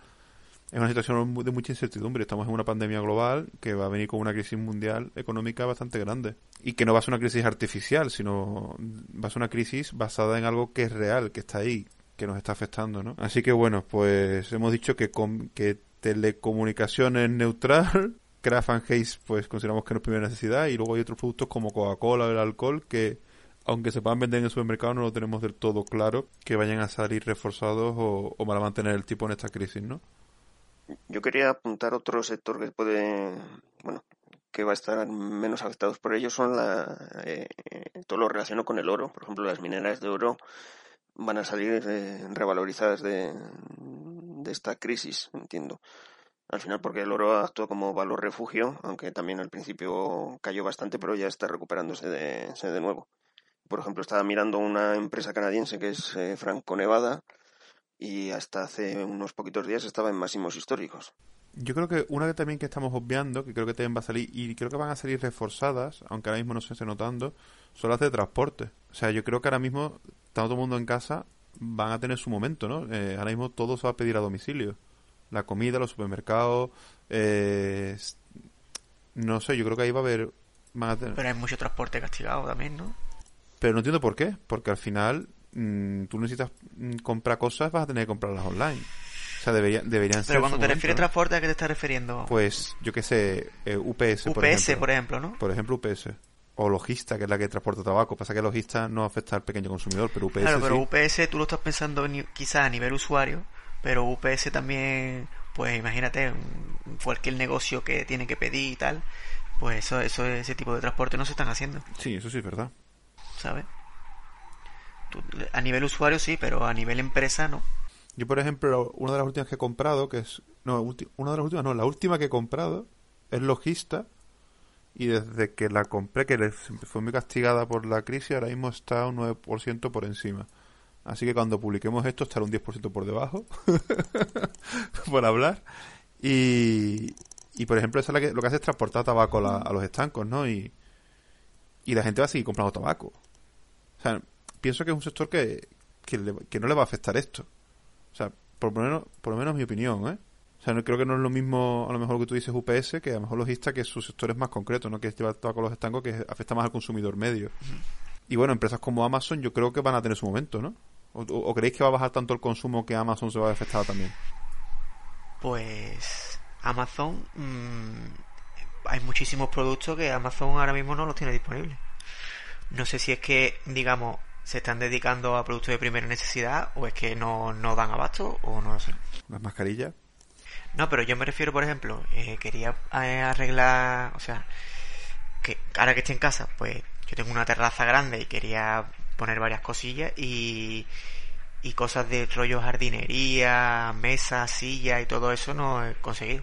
es una situación de mucha incertidumbre. Estamos en una pandemia global que va a venir con una crisis mundial económica bastante grande. Y que no va a ser una crisis artificial, sino va a ser una crisis basada en algo que es real, que está ahí, que nos está afectando, ¿no? Así que bueno, pues hemos dicho que, con, que telecomunicación es neutral, Craft and pues consideramos que no es primera necesidad y luego hay otros productos como Coca-Cola o el alcohol que aunque se puedan vender en el supermercado no lo tenemos del todo claro que vayan a salir reforzados o, o van a mantener el tipo en esta crisis, ¿no? Yo quería apuntar otro sector que puede, bueno, que va a estar menos afectados por ello son la, eh, todo lo relacionado con el oro. Por ejemplo, las mineras de oro van a salir eh, revalorizadas de, de esta crisis, entiendo. Al final, porque el oro actúa como valor refugio, aunque también al principio cayó bastante, pero ya está recuperándose de, de nuevo. Por ejemplo, estaba mirando una empresa canadiense que es eh, Franco Nevada, y hasta hace unos poquitos días estaba en máximos históricos. Yo creo que una que también que estamos obviando, que creo que también va a salir, y creo que van a salir reforzadas, aunque ahora mismo no se esté notando, son las de transporte. O sea, yo creo que ahora mismo, todo el mundo en casa, van a tener su momento, ¿no? Eh, ahora mismo todo se va a pedir a domicilio. La comida, los supermercados, eh, no sé, yo creo que ahí va a haber... Pero hay mucho transporte castigado también, ¿no? Pero no entiendo por qué, porque al final Mm, tú necesitas mm, comprar cosas, vas a tener que comprarlas online. O sea, debería, deberían ser. Pero cuando te refieres a transporte, ¿a qué te estás refiriendo? Pues, yo qué sé, eh, UPS. UPS, por ejemplo. por ejemplo, ¿no? Por ejemplo, UPS. O logista, que es la que transporta tabaco. Pasa que logista no afecta al pequeño consumidor, pero UPS. Claro, pero UPS tú lo estás pensando quizás a nivel usuario, pero UPS también, pues imagínate, cualquier negocio que tiene que pedir y tal, pues eso, eso ese tipo de transporte no se están haciendo. Sí, eso sí es verdad. ¿Sabes? A nivel usuario sí, pero a nivel empresa no. Yo, por ejemplo, una de las últimas que he comprado, que es. No, una de las últimas, no, la última que he comprado es Logista. Y desde que la compré, que fue muy castigada por la crisis, ahora mismo está un 9% por encima. Así que cuando publiquemos esto estará un 10% por debajo. por hablar. Y, Y por ejemplo, eso es lo que, lo que hace es transportar tabaco a, a los estancos, ¿no? Y, y la gente va a seguir comprando tabaco. O sea, pienso que es un sector que, que, no le va a afectar esto. O sea, por lo menos, por lo menos mi opinión, ¿eh? O sea, no, creo que no es lo mismo, a lo mejor lo que tú dices UPS, que a lo mejor logista, que su sector es más concreto, ¿no? Que lleva tabaco a los estancos, que afecta más al consumidor medio. Y bueno, empresas como Amazon yo creo que van a tener su momento, ¿no? ¿O, creéis que va a bajar tanto el consumo que Amazon se va a afectar también? Pues Amazon... Mmm hay muchísimos productos que Amazon ahora mismo no los tiene disponibles. No sé si es que, digamos, se están dedicando a productos de primera necesidad o es que no, no dan abasto o no lo sé. ¿Las mascarillas? No, pero yo me refiero, por ejemplo, eh, quería eh, arreglar, o sea, que ahora que estoy en casa, pues yo tengo una terraza grande y quería poner varias cosillas y, y cosas de rollo jardinería, mesas, sillas y todo eso no he conseguido.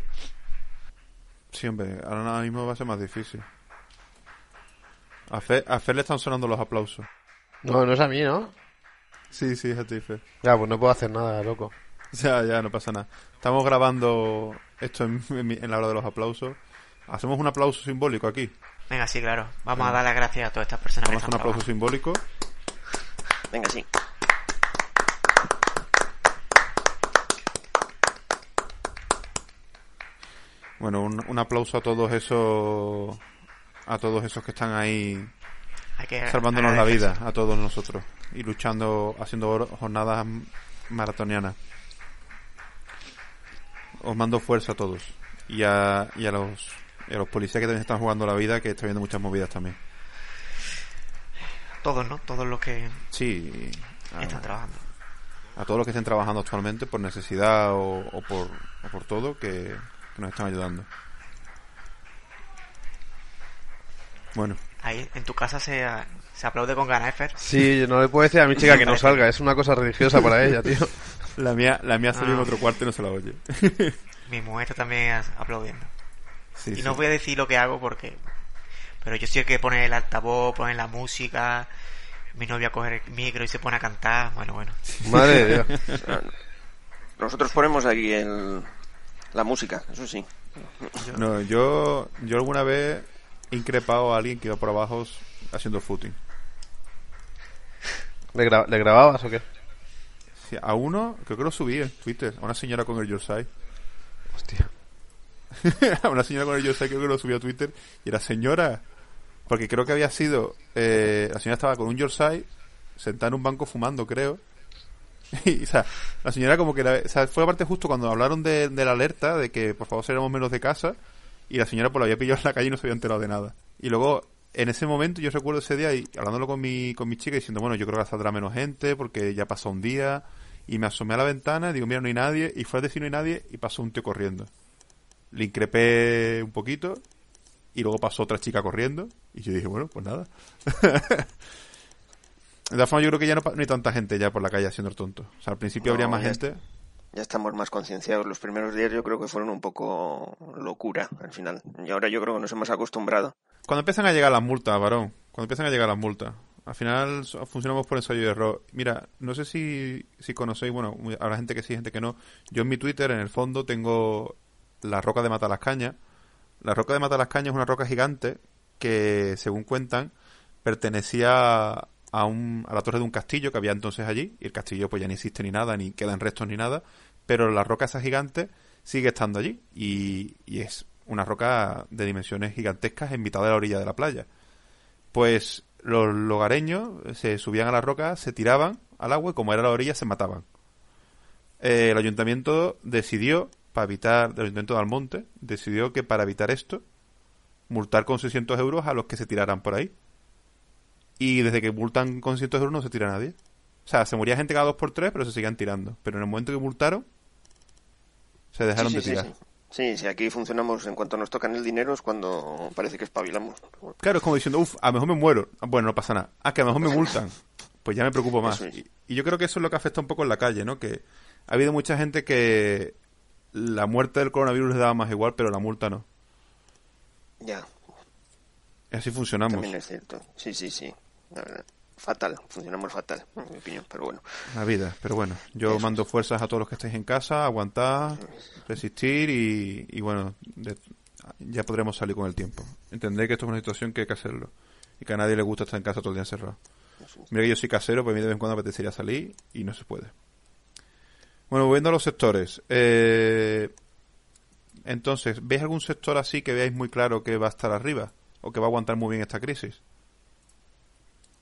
Sí, hombre, ahora mismo va a ser más difícil. A Fer, a Fer le están sonando los aplausos. No, no es a mí, ¿no? Sí, sí, es a ti, Fer. Ya, pues no puedo hacer nada, loco. Ya, ya, no pasa nada. Estamos grabando esto en, la hora de los aplausos. Hacemos un aplauso simbólico aquí. Venga, sí, claro. Vamos a dar las gracias a todas estas personas. Vamos a hacer un aplauso simbólico. Venga, sí. Bueno, un, aplauso a todos esos a todos esos que están ahí salvándonos la vida, a todos nosotros y luchando, haciendo jornadas maratonianas. Os mando fuerza a todos y a, y a los a los policías que también están jugando la vida, que están viendo muchas movidas también. Todos, ¿no? Todos los que sí, están trabajando. A todos los que estén trabajando actualmente por necesidad o, o por, o por todo, que, que nos están ayudando. Bueno. Ahí, en tu casa se, se aplaude con ganas, Fer. Sí, no le puedo decir a mi chica que no salga, es una cosa religiosa para ella, tío. La mía, la mía salió en ah. otro cuarto y no se la oye. mi mujer está también aplaudiendo. y no voy a decir lo que hago porque... Pero yo sí que pone el altavoz, pone la música, mi novia coge el micro y se pone a cantar, bueno, bueno. Madre de Dios. Nosotros ponemos aquí el, la música, eso sí. No, yo, yo alguna vez he increpado a alguien que iba por abajo haciendo footing. ¿Le, grababas o qué? Sí, a uno, creo que lo subí en Twitter, a una señora con el Yorsai. Hostia. a una señora con el Yorsai creo que lo subí a Twitter y era señora. Porque creo que había sido. Eh, la señora estaba con un Yorsai sentada en un banco fumando, creo. Y, o sea, la señora como que o sea, fue aparte justo cuando hablaron de, la alerta de que por favor saliéramos menos de casa y la señora pues la había pillado en la calle y no se había enterado de nada. Y luego en ese momento yo recuerdo ese día y hablándolo con mi, con mi chica diciendo, bueno, yo creo que saldrá menos gente porque ya pasó un día y me asomé a la ventana y digo, mira, no hay nadie y fue a decir no hay nadie y pasó un tío corriendo. Le increpé un poquito y luego pasó otra chica corriendo y yo dije, bueno, pues nada. De todas formas, yo creo que ya no, hay tanta gente ya por la calle haciendo el tonto. O sea, al principio habría más gente. Ya estamos más concienciados. Los primeros días yo creo que fueron un poco locura al final. Y ahora yo creo que nos hemos acostumbrado. Cuando empiezan a llegar las multas, varón. Cuando empiezan a llegar las multas. Al final funcionamos por ensayo y error. Mira, no sé si, si conocéis, bueno, habrá gente que sí, gente que no. Yo en mi Twitter, en el fondo, tengo la roca de Matalascaña. La roca de Matalascaña es una roca gigante que, según cuentan, pertenecía a, un, a la torre de un castillo que había entonces allí, y el castillo pues ya ni existe ni nada, ni quedan restos ni nada, pero la roca esa gigante sigue estando allí, y, es una roca de dimensiones gigantescas en mitad de la orilla de la playa. Pues los logareños se subían a la roca, se tiraban al agua y como era la orilla se mataban. Eh, el ayuntamiento decidió, para evitar, el ayuntamiento de Almonte, decidió que para evitar esto, multar con 600 euros a los que se tiraran por ahí. Y desde que multan con cientos de euros no se tira nadie. O sea, se moría gente cada dos por tres, pero se seguían tirando. Pero en el momento que multaron, se dejaron de tirar. Sí, sí. aquí funcionamos en cuanto nos tocan el dinero es cuando parece que espabilamos. Claro, es como diciendo, uff, a lo mejor me muero. Bueno, no pasa nada. Ah, que a lo mejor me multan. Pues ya me preocupo más. Y, y, yo creo que eso es lo que afecta un poco en la calle, ¿no? Que ha habido mucha gente que la muerte del coronavirus les daba más igual, pero la multa no. Ya. Y así funcionamos. También es cierto. Sí, sí, sí fatal, funcionamos fatal, en mi opinión, pero bueno. La vida, pero bueno, yo mando fuerzas a todos los que estáis en casa, aguantar, resistir y, bueno, ya podremos salir con el tiempo. Entendré que esto es una situación que hay que hacerlo y que a nadie le gusta estar en casa todo el día encerrado. Mira que yo soy casero, pues a mí de vez en cuando apetecería salir y no se puede. Bueno, volviendo a los sectores. Eh, entonces, ¿veis algún sector así que veáis muy claro que va a estar arriba? ¿O que va a aguantar muy bien esta crisis?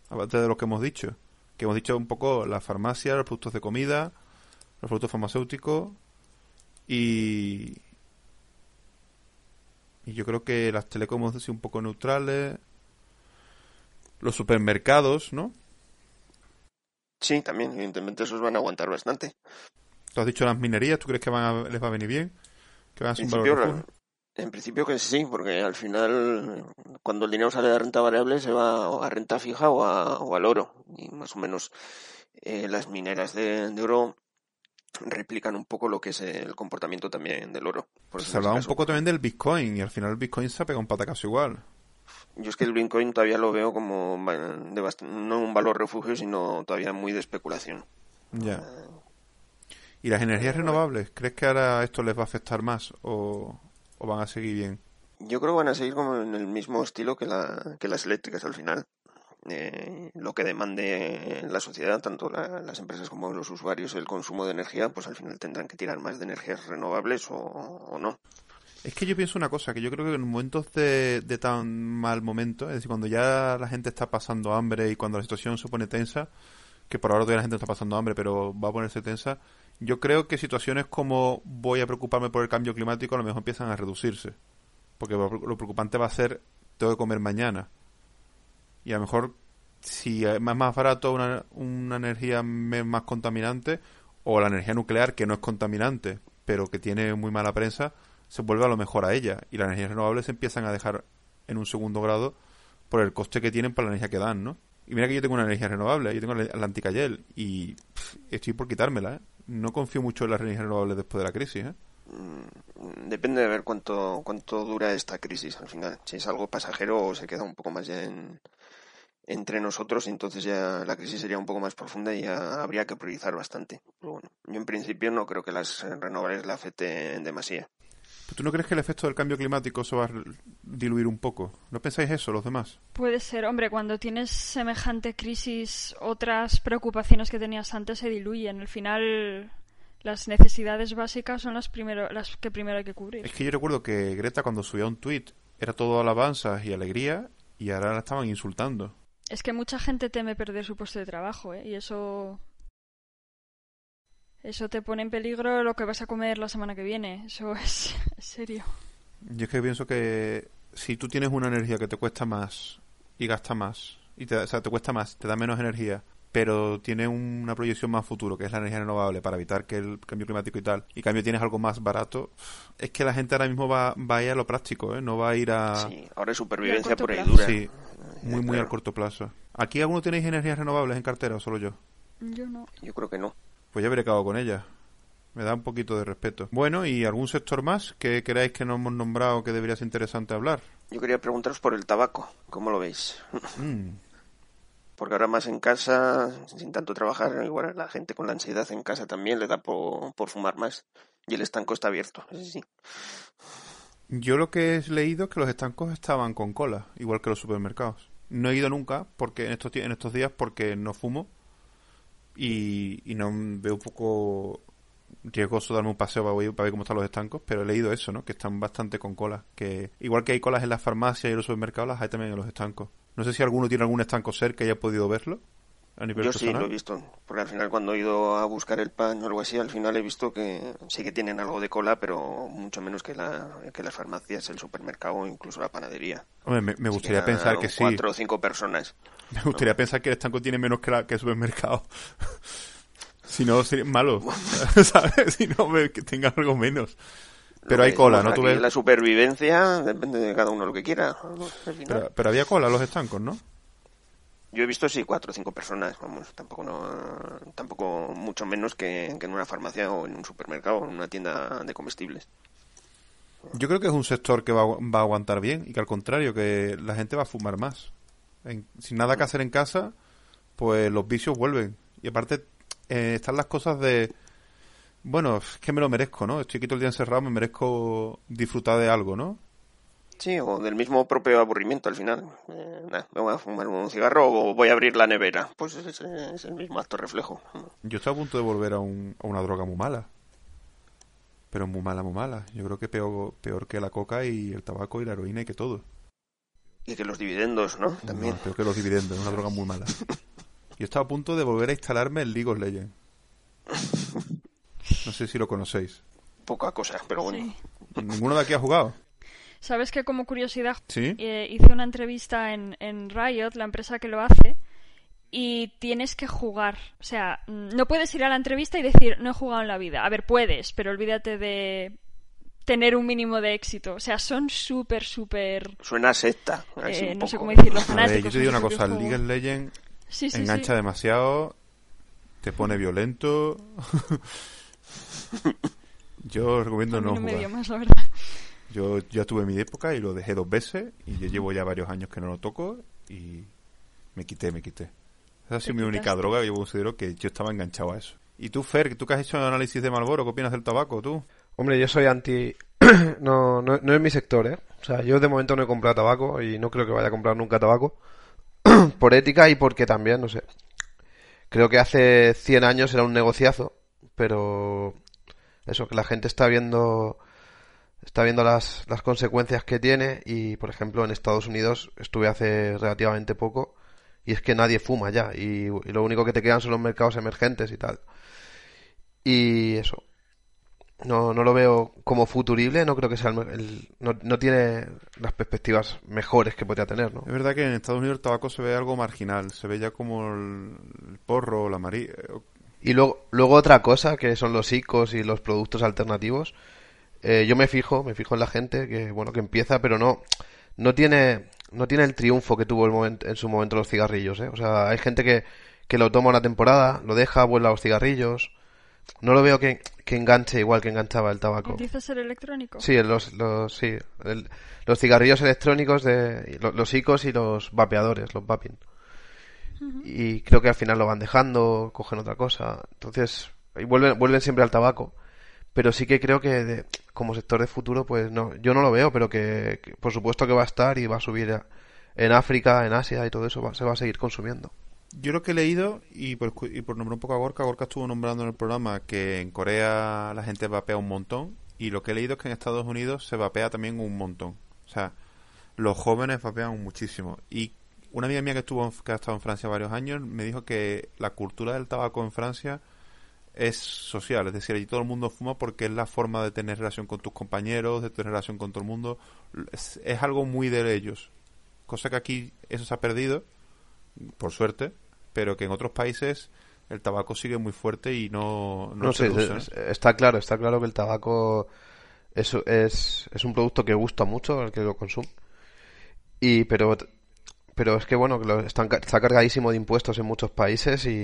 Aparte de lo que hemos dicho. Que hemos dicho un poco la farmacia, los productos de comida, los productos farmacéuticos y... Y yo creo que las telecoms sido un poco neutrales. Los supermercados, ¿no? Sí, también, evidentemente esos van a aguantar bastante. Tú has dicho las minerías, ¿tú crees que van a, les va a venir bien? ¿Que van a en, principio, en principio que sí, porque al final cuando el dinero sale de renta variable se va a renta fija o, o al oro. Y más o menos eh, las mineras de, oro replican un poco lo que es el comportamiento también del oro. se hablaba un poco también del Bitcoin y al final el Bitcoin se ha pegado un patacazo igual. Yo es que el Bitcoin todavía lo veo como no un valor refugio, sino todavía muy de especulación. Ya. ¿Y las energías renovables? ¿Crees que ahora esto les va a afectar más o, van a seguir bien? Yo creo que van a seguir como en el mismo estilo que, la, que las eléctricas al final. Eh, lo que demande la sociedad, tanto las empresas como los usuarios, el consumo de energía, pues al final tendrán que tirar más de energías renovables o, o no. Es que yo pienso una cosa, que yo creo que en momentos de, tan mal momento, es decir, cuando ya la gente está pasando hambre y cuando la situación se pone tensa, que por ahora todavía la gente está pasando hambre, pero va a ponerse tensa, yo creo que situaciones como voy a preocuparme por el cambio climático a lo mejor empiezan a reducirse. Porque lo preocupante va a ser, tengo que comer mañana. Y a lo mejor, si es más barato una, una energía más contaminante, o la energía nuclear que no es contaminante, pero que tiene muy mala prensa, se vuelve a lo mejor a ella y las energías renovables se empiezan a dejar en un segundo grado por el coste que tienen para la energía que dan, ¿no? Y mira que yo tengo una energía renovable, yo tengo la Anticayel y estoy por quitármela, ¿eh? No confío mucho en las energías renovables después de la crisis, ¿eh? Mm, depende de ver cuánto cuánto dura esta crisis al final. Si es algo pasajero o se queda un poco más ya en, entre nosotros, entonces ya la crisis sería un poco más profunda y ya habría que priorizar bastante. bueno, yo en principio no creo que las renovables la afecten demasiado. ¿Tú no crees que el efecto del cambio climático se va a diluir un poco? ¿No pensáis eso los demás? Puede ser, hombre, cuando tienes semejante crisis, otras preocupaciones que tenías antes se diluyen. Al final, las necesidades básicas son las, primero, las que primero hay que cubrir. Es que yo recuerdo que Greta cuando subía un tuit era todo alabanzas y alegría y ahora la estaban insultando. Es que mucha gente teme perder su puesto de trabajo, ¿eh? Y eso eso te pone en peligro lo que vas a comer la semana que viene. Eso es, serio. Yo es que pienso que si tú tienes una energía que te cuesta más y gasta más, y te, o sea, te cuesta más, te da menos energía, pero tiene una proyección más futuro, que es la energía renovable, para evitar que el cambio climático y tal, y cambio tienes algo más barato, es que la gente ahora mismo va, va a ir a lo práctico, ¿eh? no va a ir a... Sí, ahora es supervivencia por ahí dura. Sí, muy, muy al corto plazo. ¿Aquí alguno tenéis energías renovables en cartera o solo yo? Yo no. Yo creo que no pues ya habré acabado con ella. Me da un poquito de respeto. Bueno, ¿y algún sector más que queráis que no hemos nombrado que debería ser interesante hablar? Yo quería preguntaros por el tabaco. ¿Cómo lo veis? Mm. Porque ahora más en casa, sin tanto trabajar, igual la gente con la ansiedad en casa también le da por, fumar más. Y el estanco está abierto, sí. Yo lo que he leído es que los estancos estaban con cola, igual que los supermercados. No he ido nunca porque en estos, en estos días porque no fumo y, y no veo un poco riesgoso darme un paseo para, ver cómo están los estancos, pero he leído eso, ¿no? Que están bastante con colas. Que igual que hay colas en las farmacias y en los supermercados, las hay también en los estancos. No sé si alguno tiene algún estanco cerca y haya podido verlo. Yo sí lo he visto, porque al final cuando he ido a buscar el pan o algo así, al final he visto que sí que tienen algo de cola, pero mucho menos que, la, que las farmacias, el supermercado o incluso la panadería. Hombre, me, gustaría pensar que sí. Cuatro o cinco personas. Me gustaría pensar que el estanco tiene menos que, que el supermercado. si no, sería malo, ¿sabes? Si no, que tenga algo menos. Pero hay cola, ¿no? ¿Tú ves? La supervivencia depende de cada uno lo que quiera. Pero, pero había cola los estancos, ¿no? Yo he visto sí cuatro o cinco personas, vamos, tampoco no, tampoco mucho menos que, en una farmacia o en un supermercado o en una tienda de comestibles. Yo creo que es un sector que va, va a aguantar bien y que al contrario, que la gente va a fumar más. sin nada que hacer en casa, pues los vicios vuelven. Y aparte eh, están las cosas de, bueno, es que me lo merezco, ¿no? Estoy aquí todo el día encerrado, me merezco disfrutar de algo, ¿no? Sí, o del mismo propio aburrimiento al final. Eh, me voy a fumar un cigarro o voy a abrir la nevera. Pues es, es el mismo acto reflejo. Yo estoy a punto de volver a, un, a una droga muy mala. Pero muy mala, muy mala. Yo creo que peor, peor que la coca y el tabaco y la heroína y que todo. Y que los dividendos, ¿no? También. peor que los dividendos, es una droga muy mala. Yo estaba a punto de volver a instalarme el League of Legends. No sé si lo conocéis. Poca cosa, pero bueno. ¿Ninguno de aquí ha jugado? Sabes que como curiosidad ¿Sí? eh, hice una entrevista en, en Riot, la empresa que lo hace, y tienes que jugar. O sea, mm, no puedes ir a la entrevista y decir, no he jugado en la vida. A ver, puedes, pero olvídate de tener un mínimo de éxito. O sea, son súper, súper... Suena a secta. Eh, no sé cómo decirlo, A ver, fanáticos. yo te digo una cosa, el. League of Legends Sí, sí, engancha sí. demasiado, te pone violento. Yo recomiendo A mí no no me jugar. dio más, la verdad. Yo ya tuve mi época y lo dejé dos veces y yo llevo ya varios años que no lo toco y me quité, me quité. Esa ha sido mi única droga y yo considero que yo estaba enganchado a eso. ¿Y tú, Fer, tú que has hecho análisis de Malboro, qué opinas del tabaco, tú? Hombre, yo soy anti... no, no, no es mi sector, ¿eh? O sea, yo de momento no he comprado tabaco y no creo que vaya a comprar nunca tabaco. por ética y porque también, no sé. Creo que hace 100 años era un negociazo, pero eso, que la gente está viendo está viendo las, las consecuencias que tiene y, por ejemplo, en Estados Unidos estuve hace relativamente poco y es que nadie fuma ya y, y lo único que te quedan son los mercados emergentes y tal. Y eso, no, no lo veo como futurible, no creo que sea el, no, no tiene las perspectivas mejores que podría tener, ¿no? Es verdad que en Estados Unidos el tabaco se ve algo marginal, se ve ya como el, el porro, la mari... Y luego, luego otra cosa que son los ICOs y los productos alternativos. Eh, yo me fijo, me fijo en la gente que bueno que empieza, pero no no tiene no tiene el triunfo que tuvo el momento, en su momento los cigarrillos, ¿eh? O sea, hay gente que, que lo toma una temporada, lo deja, vuelve a los cigarrillos. No lo veo que, que enganche igual que enganchaba el tabaco. ¿Dices el electrónico? Sí, los, los, sí, el- los cigarrillos electrónicos de los, los ICOs y los vapeadores, los vaping. Y creo que al final lo van dejando, cogen otra cosa. Entonces, y vuelven, vuelven siempre al tabaco. Pero sí que creo que de- como sector de futuro, pues no, yo no lo veo, pero que, por supuesto que va a estar y va a subir en África, en Asia y todo eso va- se va a seguir consumiendo. Yo lo que he leído, y por, y por nombrar un poco a Gorka, Gorka estuvo nombrando en el programa que en Corea la gente vapea un montón, y lo que he leído es que en Estados Unidos se vapea también un montón. O sea, los jóvenes vapean muchísimo. Y una amiga mía que, estuvo que ha estado en Francia varios años me dijo que la cultura del tabaco en Francia es social, es decir, allí todo el mundo fuma porque es la forma de tener relación con tus compañeros, de tener relación con todo el mundo. Es, es algo muy de ellos. Cosa que aquí eso se ha perdido, por suerte, pero que en otros países el tabaco sigue muy fuerte y no, no, No se es- está claro, está claro que el tabaco es, es, es un producto que gusta mucho al que lo consume. Y, pero, pero es que bueno, lo- están, está cargadísimo de impuestos en muchos países y,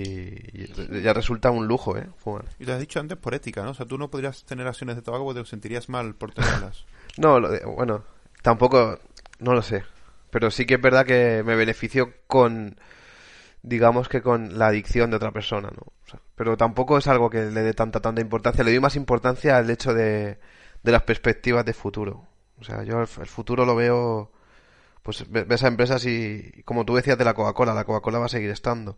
y ya resulta un lujo, ¿eh? Fumar. Y te has dicho antes por ética, ¿no? O sea, tú no podrías tener acciones de tabaco porque te sentirías mal por tenerlas. No, lo de- bueno, tampoco, no lo sé. Pero sí que es verdad que me beneficio con, digamos que con la adicción de otra persona, ¿no? O sea, pero tampoco es algo que le dé tanta, tanta importancia. Le doy más importancia al hecho de, de las perspectivas de futuro. O sea, yo el, el futuro lo veo, pues ve- ves a empresas y, como tú decías de la Coca-Cola, la Coca-Cola va a seguir estando.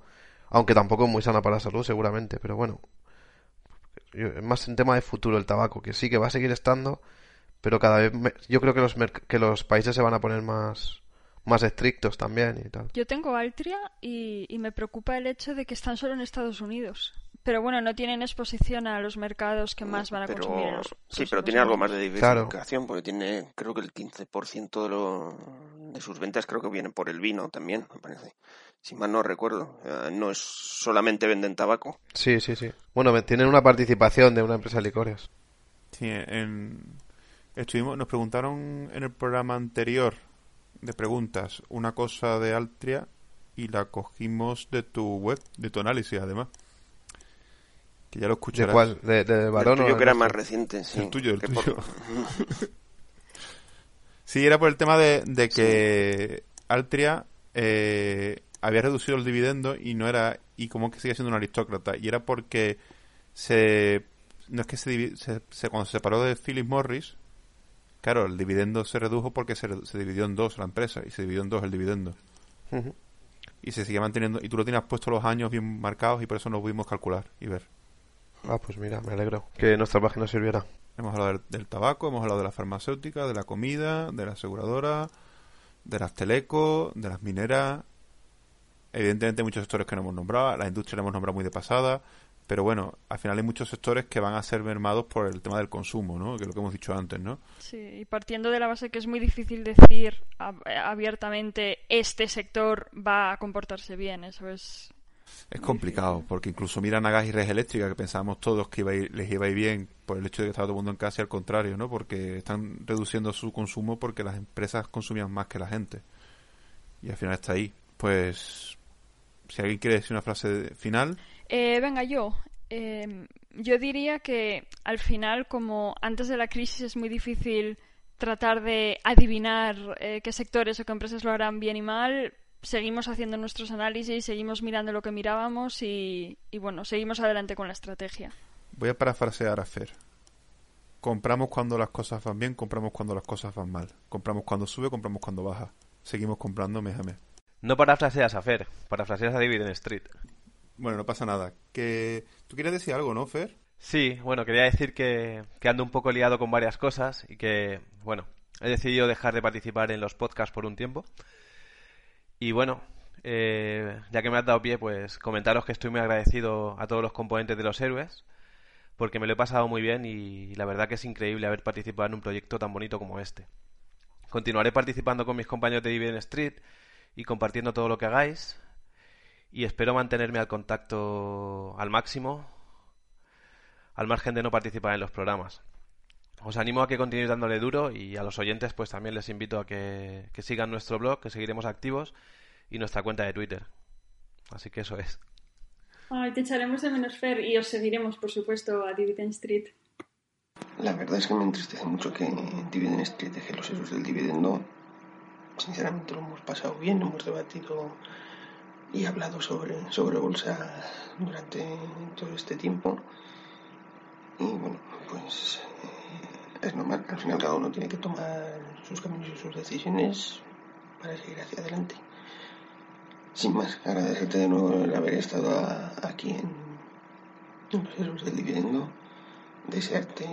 Aunque tampoco es muy sana para la salud, seguramente, pero bueno. Más un tema de futuro el tabaco, que sí que va a seguir estando, pero cada vez yo creo que los que los países se van a poner más más estrictos también y tal. Yo tengo Altria y, y me preocupa el hecho de que están solo en Estados Unidos. Pero bueno, no tienen exposición a los mercados que más van a pero, consumir. los sí, pero tiene algo más de. Claro. diversificación, porque tiene, creo que el 15% de, lo, de sus ventas creo que vienen por el vino también, me parece. Si mal no recuerdo. Eh, no es solamente venden tabaco. Sí, sí, sí. Bueno, me- tienen una participación de una empresa de licores. Sí, en, estuvimos, nos preguntaron en el programa anterior de preguntas una cosa de Altria y la cogimos de tu web, de tu análisis además. Que ya lo ¿De escucharás. cuál? ¿De, de varón el tuyo de que era más reciente, sí. El tuyo, el tuyo. por- Sí, era por el tema de, de que Altria eh, había reducido el dividendo y no era y como que sigue siendo un aristócrata y era porque se no es que se, se, se- cuando se separó de Philip Morris Claro, el dividendo se redujo porque se, se dividió en dos la empresa y se dividió en dos el dividendo. Y se sigue manteniendo. Y tú lo tienes puesto los años bien marcados y por eso no pudimos calcular y ver. Ah, pues mira, me alegro que nuestra página sirviera. Hemos hablado del, del tabaco, hemos hablado de la farmacéutica, de la comida, de la aseguradora, de las telecos, de las mineras. Evidentemente hay muchos sectores que no hemos nombrado, la industria la hemos nombrado muy de pasada, pero bueno, al final hay muchos sectores que van a ser mermados por el tema del consumo, ¿no? Que es lo que hemos dicho antes, ¿no? Sí, y partiendo de la base que es muy difícil decir ab- abiertamente este sector va a comportarse bien, eso es Es complicado, porque incluso miran a gas y red eléctrica, que pensábamos todos que iba a ir- les iba a ir bien por el hecho de que estaba todo el mundo en casa y al contrario, ¿no? Porque están reduciendo su consumo porque las empresas consumían más que la gente. Y al final está ahí. Pues, si alguien quiere decir una frase final, Eh, venga, yo. Eh, yo diría que al final, como antes de la crisis es muy difícil tratar de adivinar eh, qué sectores o qué empresas lo harán bien y mal, seguimos haciendo nuestros análisis, seguimos mirando lo que mirábamos y, y bueno, seguimos adelante con la estrategia. voy a parafrasear a Fer. Compramos cuando las cosas van bien, compramos cuando las cosas van mal. Compramos cuando sube, compramos cuando baja. Seguimos comprando mes a mes. No parafraseas a Fer, parafraseas a Dividend Street. Bueno, no pasa nada. Que... ¿Tú quieres decir algo, no, Fer? Sí, bueno, quería decir que, que ando un poco liado con varias cosas y que, bueno, he decidido dejar de participar en los podcasts por un tiempo. Y bueno, eh, ya que me has dado pie, pues comentaros que estoy muy agradecido a todos los componentes de los héroes, porque me lo he pasado muy bien y la verdad que es increíble haber participado en un proyecto tan bonito como este. Continuaré participando con mis compañeros de Dividend Street y compartiendo todo lo que hagáis. Y espero mantenerme al contacto al máximo, al margen de no participar en los programas. Os animo a que continuéis dándole duro y a los oyentes pues también les invito a que, que sigan nuestro blog, que seguiremos activos, y nuestra cuenta de Twitter. Así que eso es. Ay, te echaremos de menos, Fer, y os seguiremos, por supuesto, a Dividend Street. La verdad es que me entristece mucho que Dividend Street deje los héroes del dividendo. Sinceramente lo hemos pasado bien, hemos debatido y hablado sobre, sobre bolsa durante todo este tiempo. Y bueno, pues es normal, al final cada uno tiene que tomar sus caminos y sus decisiones para seguir hacia adelante. Sin más, agradecerte de nuevo el haber estado aquí en, los héroes del dividendo desearte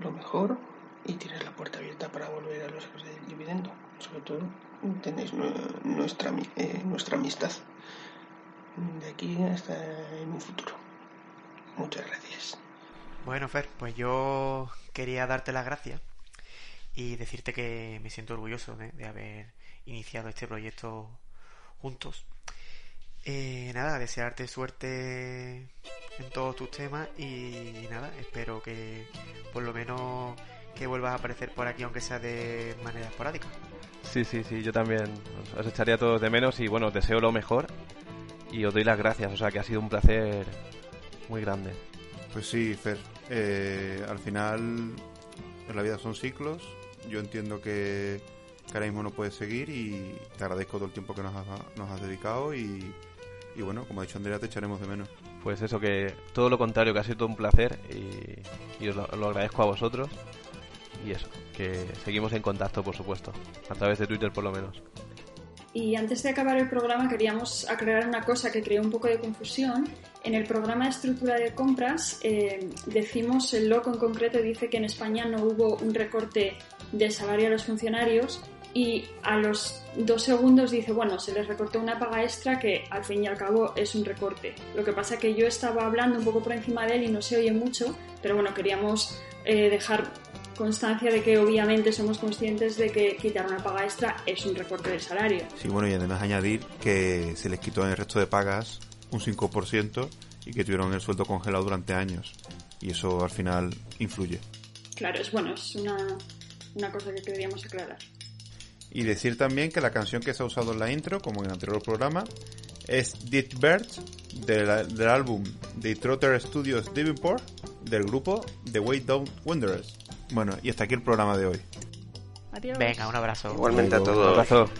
lo mejor y tienes la puerta abierta para volver a los héroes del dividendo. Sobre todo, tenéis nue- nuestra, eh, nuestra amistad de aquí hasta en un futuro. Muchas gracias. Bueno, Fer, pues yo quería darte las gracias y decirte que me siento orgulloso de, haber iniciado este proyecto juntos. Eh, nada, desearte suerte en todos tus temas y nada, espero que por lo menos que vuelvas a aparecer por aquí aunque sea de manera esporádica. Sí, sí, sí, yo también os- echaría a todos de menos y bueno, deseo lo mejor y os doy las gracias, o sea que ha sido un placer muy grande. Pues sí, Fer. Eh, al final, en la vida son ciclos. Yo entiendo que, que ahora mismo no puedes seguir y te agradezco todo el tiempo que nos has, nos has dedicado y, y bueno, como ha dicho Andrea, te echaremos de menos. Pues eso, que todo lo contrario, que ha sido todo un placer y, y os lo, lo agradezco a vosotros. Y eso, que seguimos en contacto, por supuesto, a través de Twitter por lo menos. Y antes de acabar el programa queríamos aclarar una cosa que creó un poco de confusión. En el programa de estructura de compras eh, decimos, el loco en concreto dice que en España no hubo un recorte del salario a los funcionarios y a los dos segundos dice, bueno, se les recortó una paga extra que al fin y al cabo es un recorte. Lo que pasa que yo estaba hablando un poco por encima de él y no se oye mucho, pero bueno, queríamos eh, dejar constancia de que obviamente somos conscientes de que quitar una paga extra es un recorte del salario. Sí, bueno, y además añadir que se les quitó en el resto de pagas un 5% y que tuvieron el sueldo congelado durante años. Y eso al final influye. Claro, es bueno, es una, una cosa que queríamos aclarar. Y decir también que la canción que se ha usado en la intro, como en el anterior programa, es Dead Bird del, del álbum The Trotter Studios Devonport del grupo The Way Down Wanderers. Bueno, y hasta aquí el programa de hoy. Adiós. Venga, un abrazo. Igualmente a todos. Un abrazo.